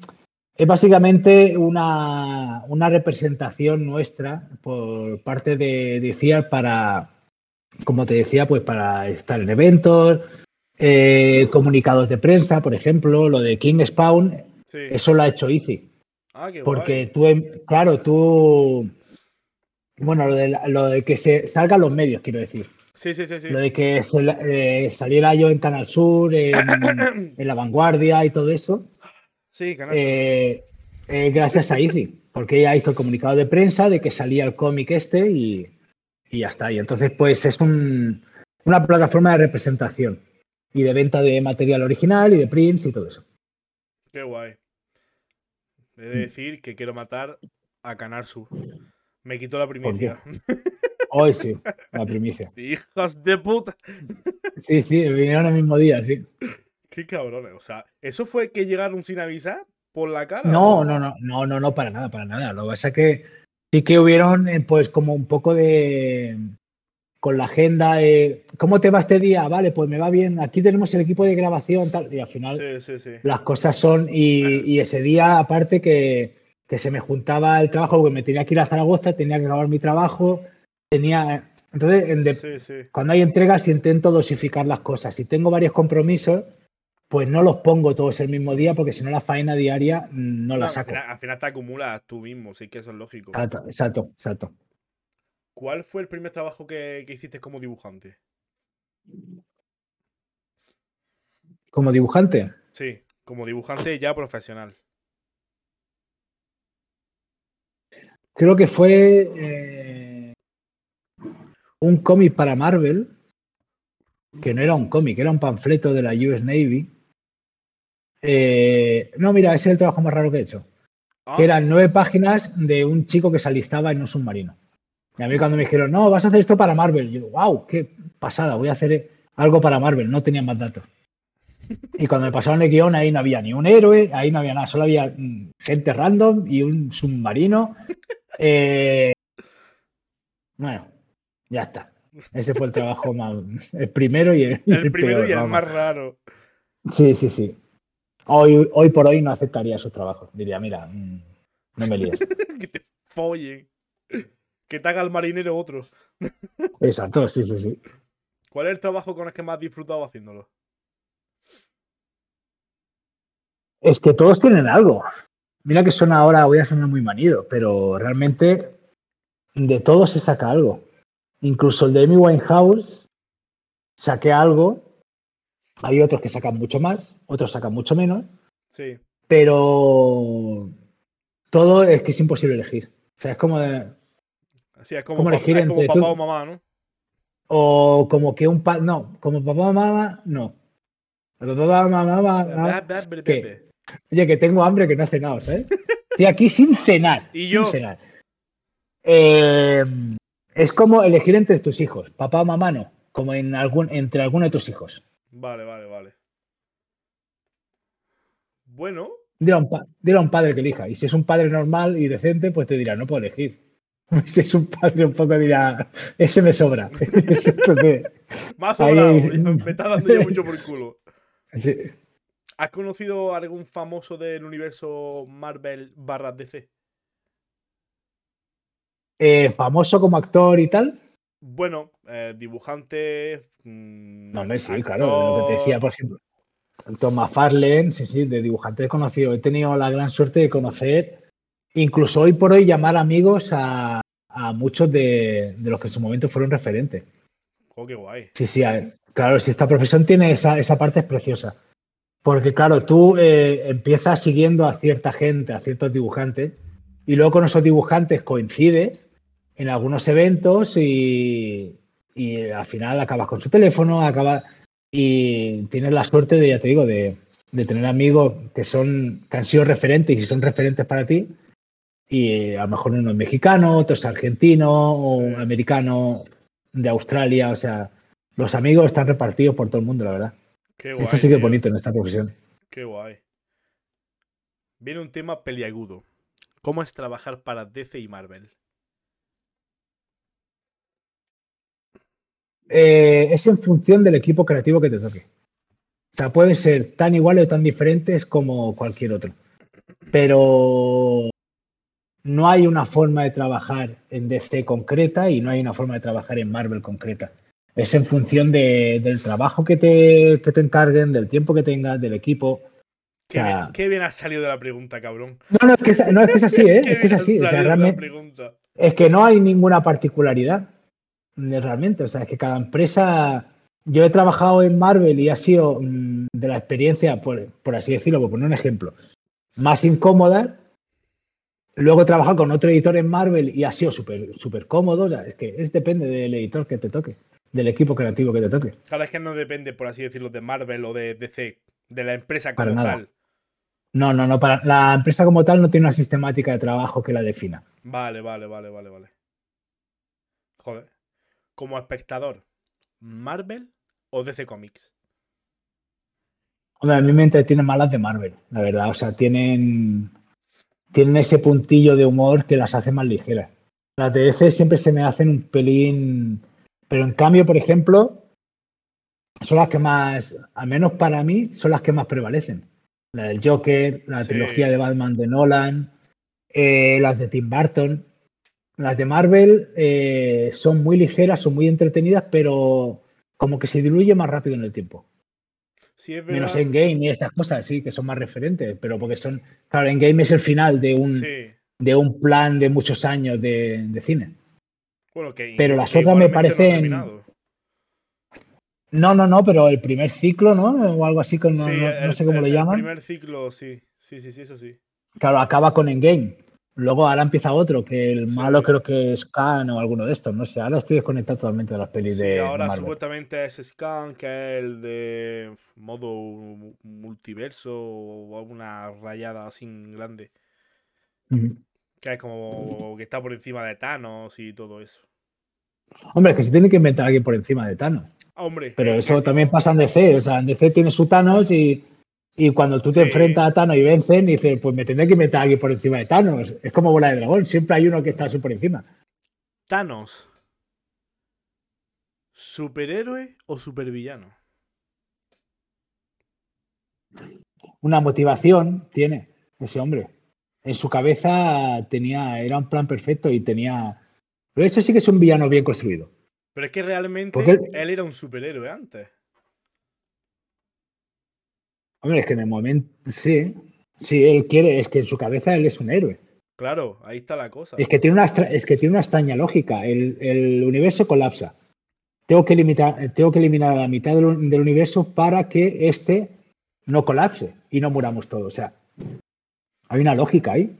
es básicamente una, una representación nuestra por parte de, de para, como te decía, pues para estar en eventos, eh, comunicados de prensa, por ejemplo, lo de King Spawn, eso lo ha hecho Easy. Ah, Porque tú, claro, tú. Bueno, lo de, lo de que se salgan los medios, quiero decir. Sí, sí, sí. sí. Lo de que eh, saliera yo en Canal Sur, *coughs* en, La Vanguardia y todo eso. Sí, Canal Sur. Eh, gracias a Easy, porque ella hizo el comunicado de prensa de que salía el cómic este y, y ya está. Y entonces, pues es un, una plataforma de representación y de venta de material original y de prints y todo eso. Qué guay. He de mm. decir que quiero matar a Canarsu. Me quitó la primicia. *laughs* Hoy sí, la primicia. *laughs* Hijas de puta. *laughs* Sí, sí, vinieron el mismo día, sí. Qué cabrones. O sea, ¿eso fue que llegaron sin avisar por la cara? No, no, no, no, no, no, para nada, para nada. Lo que pasa es que sí que hubieron, eh, pues, como un poco de con la agenda, ¿cómo te va este día? Vale, pues me va bien, aquí tenemos el equipo de grabación, tal, y al final las cosas son, y, ese día aparte que, se me juntaba el trabajo, porque me tenía que ir a Zaragoza, tenía que grabar mi trabajo, tenía... Entonces, cuando hay entregas intento dosificar las cosas. Si tengo varios compromisos, pues no los pongo todos el mismo día, porque si no la faena diaria no, la saco. Al final, te acumulas tú mismo, sí que eso es lógico. exacto, exacto. ¿Cuál fue el primer trabajo que, hiciste como dibujante? como dibujante. Sí, como dibujante ya profesional. Creo que fue eh, un cómic para Marvel, que no era un cómic, era un panfleto de la US Navy. Eh, no, mira, ese es el trabajo más raro que he hecho. Ah, Que eran nueve páginas de un chico que se alistaba en un submarino. Y a mí cuando me dijeron, no, vas a hacer esto para Marvel, yo, wow, qué pasada, voy a hacer algo para Marvel, no tenía más datos. *laughs* Y cuando me pasaron el guion, ahí no había ni un héroe, ahí no había nada, solo había mm, gente random y un submarino. Eh, bueno, ya está. Ese fue el trabajo más, el primero y el, primero peor, y el vamos. más raro. Sí, sí, sí. Hoy, hoy por hoy no aceptaría esos trabajos. Diría, mira, mm, no me líes. *laughs* que te follen. Que te haga el marinero otro. Exacto, sí, sí, sí. ¿Cuál es el trabajo con el que más has disfrutado haciéndolo? Es que todos tienen algo. Mira que suena ahora, voy a sonar muy manido, pero realmente de todo se saca algo. Incluso el de Amy Winehouse saqué algo. Hay otros que sacan mucho más, otros sacan mucho menos, Sí. pero todo es que es imposible elegir. O sea, es como de- Así es como, ¿Cómo pa- elegir es como entre papá tú? o mamá, ¿no? o como que un pa no, como papá o mamá, no. Papá, mamá, mamá, mamá, ¿Qué? Oye, que tengo hambre que no he cenado, ¿sabes? Estoy aquí sin cenar. *laughs* Y sin yo. cenar. Eh, es como elegir entre tus hijos, papá o mamá no, como en algún, entre alguno de tus hijos. Vale, vale, vale. Bueno, Dile a, un pa- dile a un padre que elija. Y si es un padre normal y decente, pues te dirá, no puedo elegir. *laughs* Si es un padre un poco dirá, ese me sobra. *laughs* Más Ahí- sobrado. ya Me está dando ya mucho por culo. sí. ¿Has conocido a algún famoso del universo Marvel barra DC? Eh, famoso como actor y tal. Bueno, eh, dibujante. mm, No, hombre, sí, actor, claro, lo que te decía, por ejemplo. Thomas Farlane, sí, sí, de dibujante conocido. He tenido la gran suerte de conocer, incluso hoy por hoy, llamar amigos a, a muchos de, de los que en su momento fueron referentes. Oh, qué guay. Sí, sí, a- claro, si esta profesión tiene esa, esa parte es preciosa. Porque, claro, tú eh, empiezas siguiendo a cierta gente, a ciertos dibujantes, y luego con esos dibujantes coincides en algunos eventos y, y al final acabas con su teléfono, acabas y tienes la suerte de, ya te digo, de, de tener amigos que son que han sido referentes y son referentes para ti. Y a lo mejor uno es mexicano, otro es argentino o Sí. americano de Australia. O sea, los amigos están repartidos por todo el mundo, la verdad. Qué guay. Eso sí que es tío, bonito en esta profesión. Qué guay. Viene un tema peliagudo. ¿Cómo es trabajar para DC y Marvel? Eh, es en función del equipo creativo que te toque. O sea, puede ser tan iguales o tan diferentes como cualquier otro. Pero no hay una forma de trabajar en DC concreta y no hay una forma de trabajar en Marvel concreta. Es en función de- del trabajo que te, que te encarguen, del tiempo que tengas, del equipo. Qué, sea- bien, qué bien has salido de la pregunta, cabrón. No, no, es que es, no, es, que es así, ¿eh? Es que es así. O sea, realmente, es que no hay ninguna particularidad de realmente. O sea, es que cada empresa. Yo he trabajado en Marvel y ha sido mm, de la experiencia, por, por así decirlo, por poner un ejemplo, más incómoda. Luego he trabajado con otro editor en Marvel y ha sido súper súper cómodo. O sea, es que es depende del editor que te toque, del equipo creativo que te toque. Claro, es que no depende, por así decirlo, de Marvel o de DC, de la empresa como tal. No, no, no. Para, la empresa como tal no tiene una sistemática de trabajo que la defina. Vale, vale, vale, vale, vale. Joder. Como espectador, ¿Marvel o DC Comics? Hombre, a mí me entretienen más las de Marvel, la verdad. O sea, tienen, tienen ese puntillo de humor que las hace más ligeras. Las de DC siempre se me hacen un pelín. Pero en cambio, por ejemplo, son las que más, al menos para mí, son las que más prevalecen. La del Joker, la Sí. trilogía de Batman de Nolan, eh, las de Tim Burton. Las de Marvel eh, son muy ligeras, son muy entretenidas, pero como que se diluye más rápido en el tiempo. Sí, es Menos verdad. Endgame y estas cosas, sí, que son más referentes, pero porque son. Claro, Endgame es el final de un, Sí. de un plan de muchos años de, de cine. Bueno, que, Pero las que otras me no parecen-. No, no, no, pero el primer ciclo, ¿no? O algo así, con, no, Sí, no- no el- sé cómo el- lo el llaman. primer ciclo, sí. Sí, sí, sí, eso sí. Claro, acaba con Endgame. Luego ahora empieza otro, que el Sí. malo creo que es Khan o alguno de estos, no sé. Ahora estoy desconectado totalmente de las pelis Sí, de ahora Marvel. supuestamente es Scan, que es el de modo mu- multiverso o alguna rayada así grande. Que es como que está por encima de Thanos y todo eso. Hombre, es que se tiene que inventar alguien por encima de Thanos. Hombre, Pero eso también pasa en DC. O sea, en DC tiene su Thanos y, y cuando tú te Sí. enfrentas a Thanos y vencen, dices, pues me tendré que inventar alguien por encima de Thanos. Es como bola de dragón. Siempre hay uno que está súper encima. Thanos. ¿Superhéroe o supervillano? Una motivación tiene ese hombre. En su cabeza tenía, era un plan perfecto y tenía. Pero ese sí que es un villano bien construido. Pero es que realmente Porque él- era un superhéroe antes. Hombre, es que en el momento. Sí, sí, él quiere, es que en su cabeza él es un héroe. Claro, ahí está la cosa. Es que tiene una, es que tiene una extraña lógica. El, el universo colapsa. Tengo que, limitar, tengo que eliminar a la mitad del, del universo para que este no colapse y no muramos todos. O sea, hay una lógica ahí.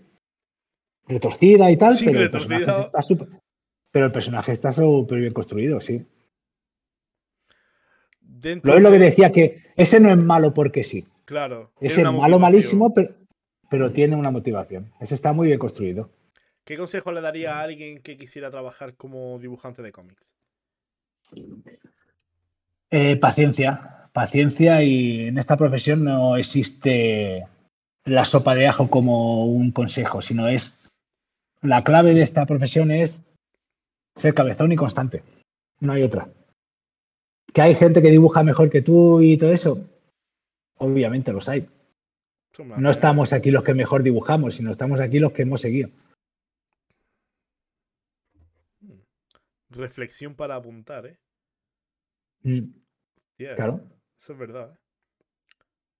Retorcida y tal, Sí, pero, el está súper- pero el personaje está súper bien construido, sí. Dentro Lo es lo que de- decía que ese no es malo porque sí. Claro. Ese es malo malísimo, pero, pero tiene una motivación. Ese está muy bien construido. ¿Qué consejo le daría a alguien que quisiera trabajar como dibujante de cómics? Eh, paciencia, paciencia y en esta profesión no existe la sopa de ajo como un consejo, sino es la clave de esta profesión es ser cabezón y constante. No hay otra. Que hay gente que dibuja mejor que tú y todo eso, obviamente los hay. No estamos aquí los que mejor dibujamos, sino estamos aquí los que hemos seguido. Reflexión para apuntar, ¿eh? Mm, Claro. Eso es verdad, ¿eh?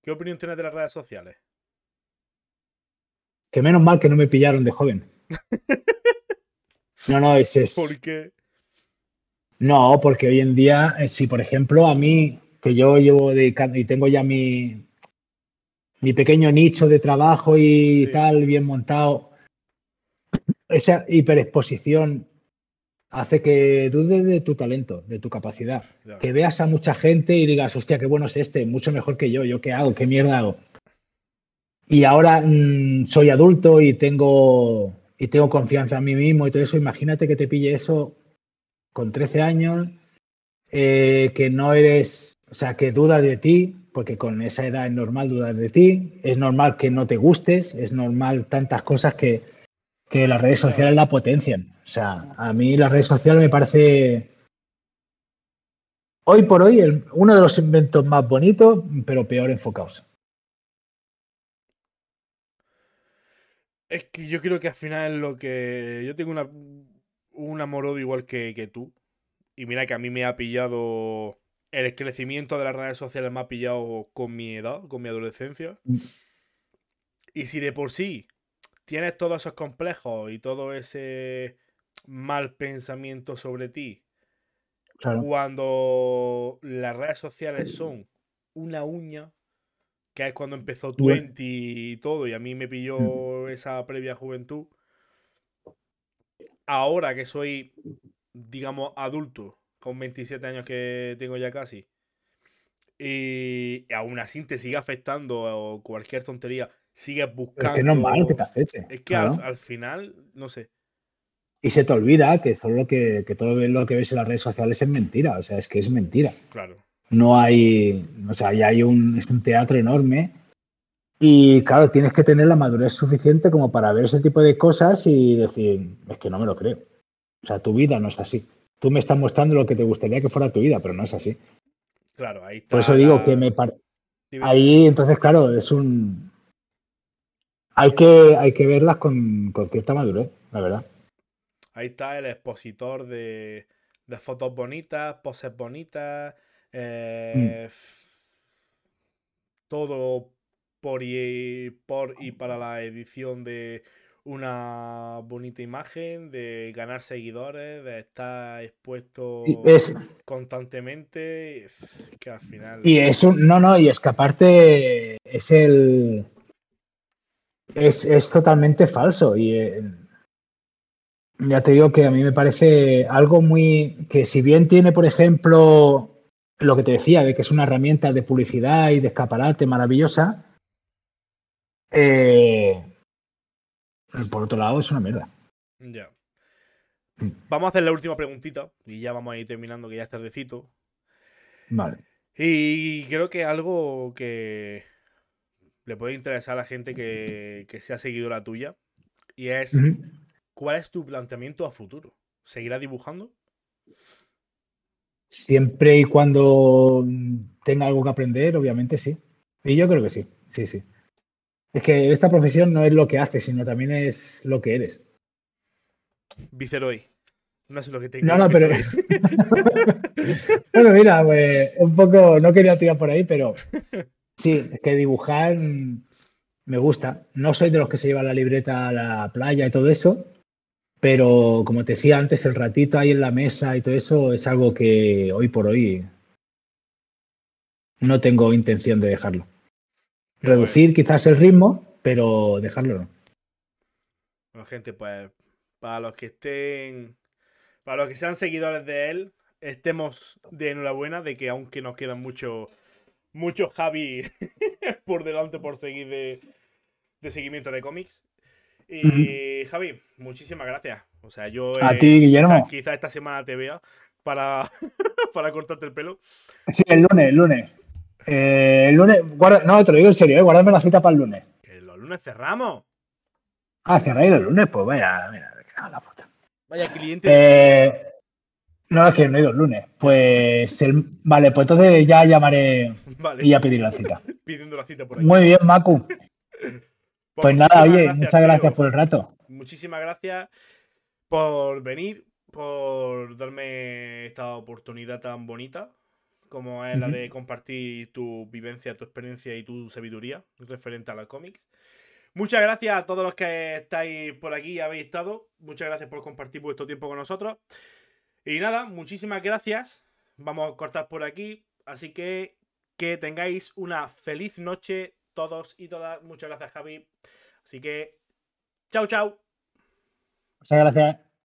¿Qué opinión tienes de las redes sociales? Que menos mal que no me pillaron de joven. *laughs* No, no, ese es. Porque. No, porque hoy en día, eh, si por ejemplo a mí, que yo llevo dedicando y tengo ya mi, mi pequeño nicho de trabajo y Sí. tal, bien montado, esa hiperexposición hace que dudes de tu talento, de tu capacidad. Que veas a mucha gente y digas, hostia, qué bueno es este, mucho mejor que yo, ¿yo qué hago? ¿Qué mierda hago? Y ahora mm, soy adulto y tengo, y tengo confianza en mí mismo y todo eso. Imagínate que te pille eso con 13 años, eh, que no eres, o sea, que dudas de ti, porque con esa edad es normal dudar de ti, es normal que no te gustes, es normal tantas cosas que, que las redes sociales la potencian. O sea, a mí las redes sociales me parece hoy por hoy el- uno de los inventos más bonitos, pero peor enfocados. Es que yo creo que al final lo que. Yo tengo una, un amor-odio igual que, que tú. Y mira que a mí me ha pillado. El crecimiento de las redes sociales me ha pillado con mi edad, con mi adolescencia. Mm. Y si de por sí tienes todos esos complejos y todo ese mal pensamiento sobre ti, Claro. cuando las redes sociales son una uña, que es cuando empezó. Twenty y todo, y a mí me pilló esa previa juventud. Ahora que soy, digamos, adulto, con 27 años que tengo ya casi, y aún así te sigue afectando o cualquier tontería, sigues Es buscando. que es normal que te afecte. Es que al- claro. al final, no sé. Y se te olvida que, todo lo que, que todo lo que ves en las redes sociales es mentira. O sea, es que es mentira. Claro. No hay, o sea, ya hay un, es un teatro enorme y claro, tienes que tener la madurez suficiente como para ver ese tipo de cosas y decir, es que no me lo creo. O sea, tu vida no es así. Tú me estás mostrando lo que te gustaría que fuera tu vida, pero no es así. Claro, ahí está. Por eso digo que me par- Dime. ahí, entonces, claro, es un... Hay que, hay que verlas con, con cierta madurez, la verdad. Ahí está el expositor de, de fotos bonitas, poses bonitas, eh, todo por y, por y para la edición de una bonita imagen, de ganar seguidores, de estar expuesto constantemente, que al final... Y es un, no, no, y es que aparte es el... Es, es totalmente falso y eh, ya te digo que a mí me parece algo muy... que si bien tiene, por ejemplo, lo que te decía, de que es una herramienta de publicidad y de escaparate maravillosa, eh, por otro lado es una mierda. Ya. Vamos a hacer la última preguntita y ya vamos a ir terminando, que ya es tardecito. Vale. Y creo que algo que le puede interesar a la gente que, que sea seguidora tuya y es ¿cuál es tu planteamiento a futuro? ¿Seguirá dibujando? Siempre y cuando tenga algo que aprender, obviamente sí. Y yo creo que sí, sí, sí. Es que esta profesión no es lo que haces, sino también es lo que eres. Viceroy. No sé lo que tengo. No, no, pero. *laughs* bueno, mira, pues un poco. No quería tirar por ahí, pero. *laughs* Sí, es que dibujar me gusta. No soy de los que se llevan la libreta a la playa y todo eso, pero como te decía antes, el ratito ahí en la mesa y todo eso es algo que hoy por hoy no tengo intención de dejarlo. Reducir quizás el ritmo, pero dejarlo no. Bueno, gente, pues para los que estén, para los que sean seguidores de él, estemos de enhorabuena de que aunque nos quedan muchos muchos Javi *laughs* por delante por seguir de, de seguimiento de cómics. Y Javi, muchísimas gracias. O sea, yo. A ti, Guillermo. Quizá, esta semana te vea para, *laughs* para cortarte el pelo. Sí, el lunes, el lunes. Eh, el lunes, guarda, no, te lo digo en serio, eh, guárdame la cita para el lunes. Que los lunes cerramos. Ah, cerráis el lunes, pues vaya, mira, la puta. Vaya cliente. Eh, no, es que no he ido el lunes. Pues el, vale, pues entonces ya llamaré *laughs* y ya pedir la cita. *laughs* Pidiendo la cita por ahí. Muy bien, Macu. Pues, pues nada, oye, muchas gracias por el rato. Muchísimas gracias por venir, por darme esta oportunidad tan bonita como es la de compartir tu vivencia, tu experiencia y tu sabiduría referente a los cómics. Muchas gracias a todos los que estáis por aquí y habéis estado. Muchas gracias por compartir vuestro tiempo con nosotros. Y nada, muchísimas gracias. Vamos a cortar por aquí. Así que que tengáis una feliz noche todos y todas. Muchas gracias, Javi. Así que, chao, chao. Muchas gracias.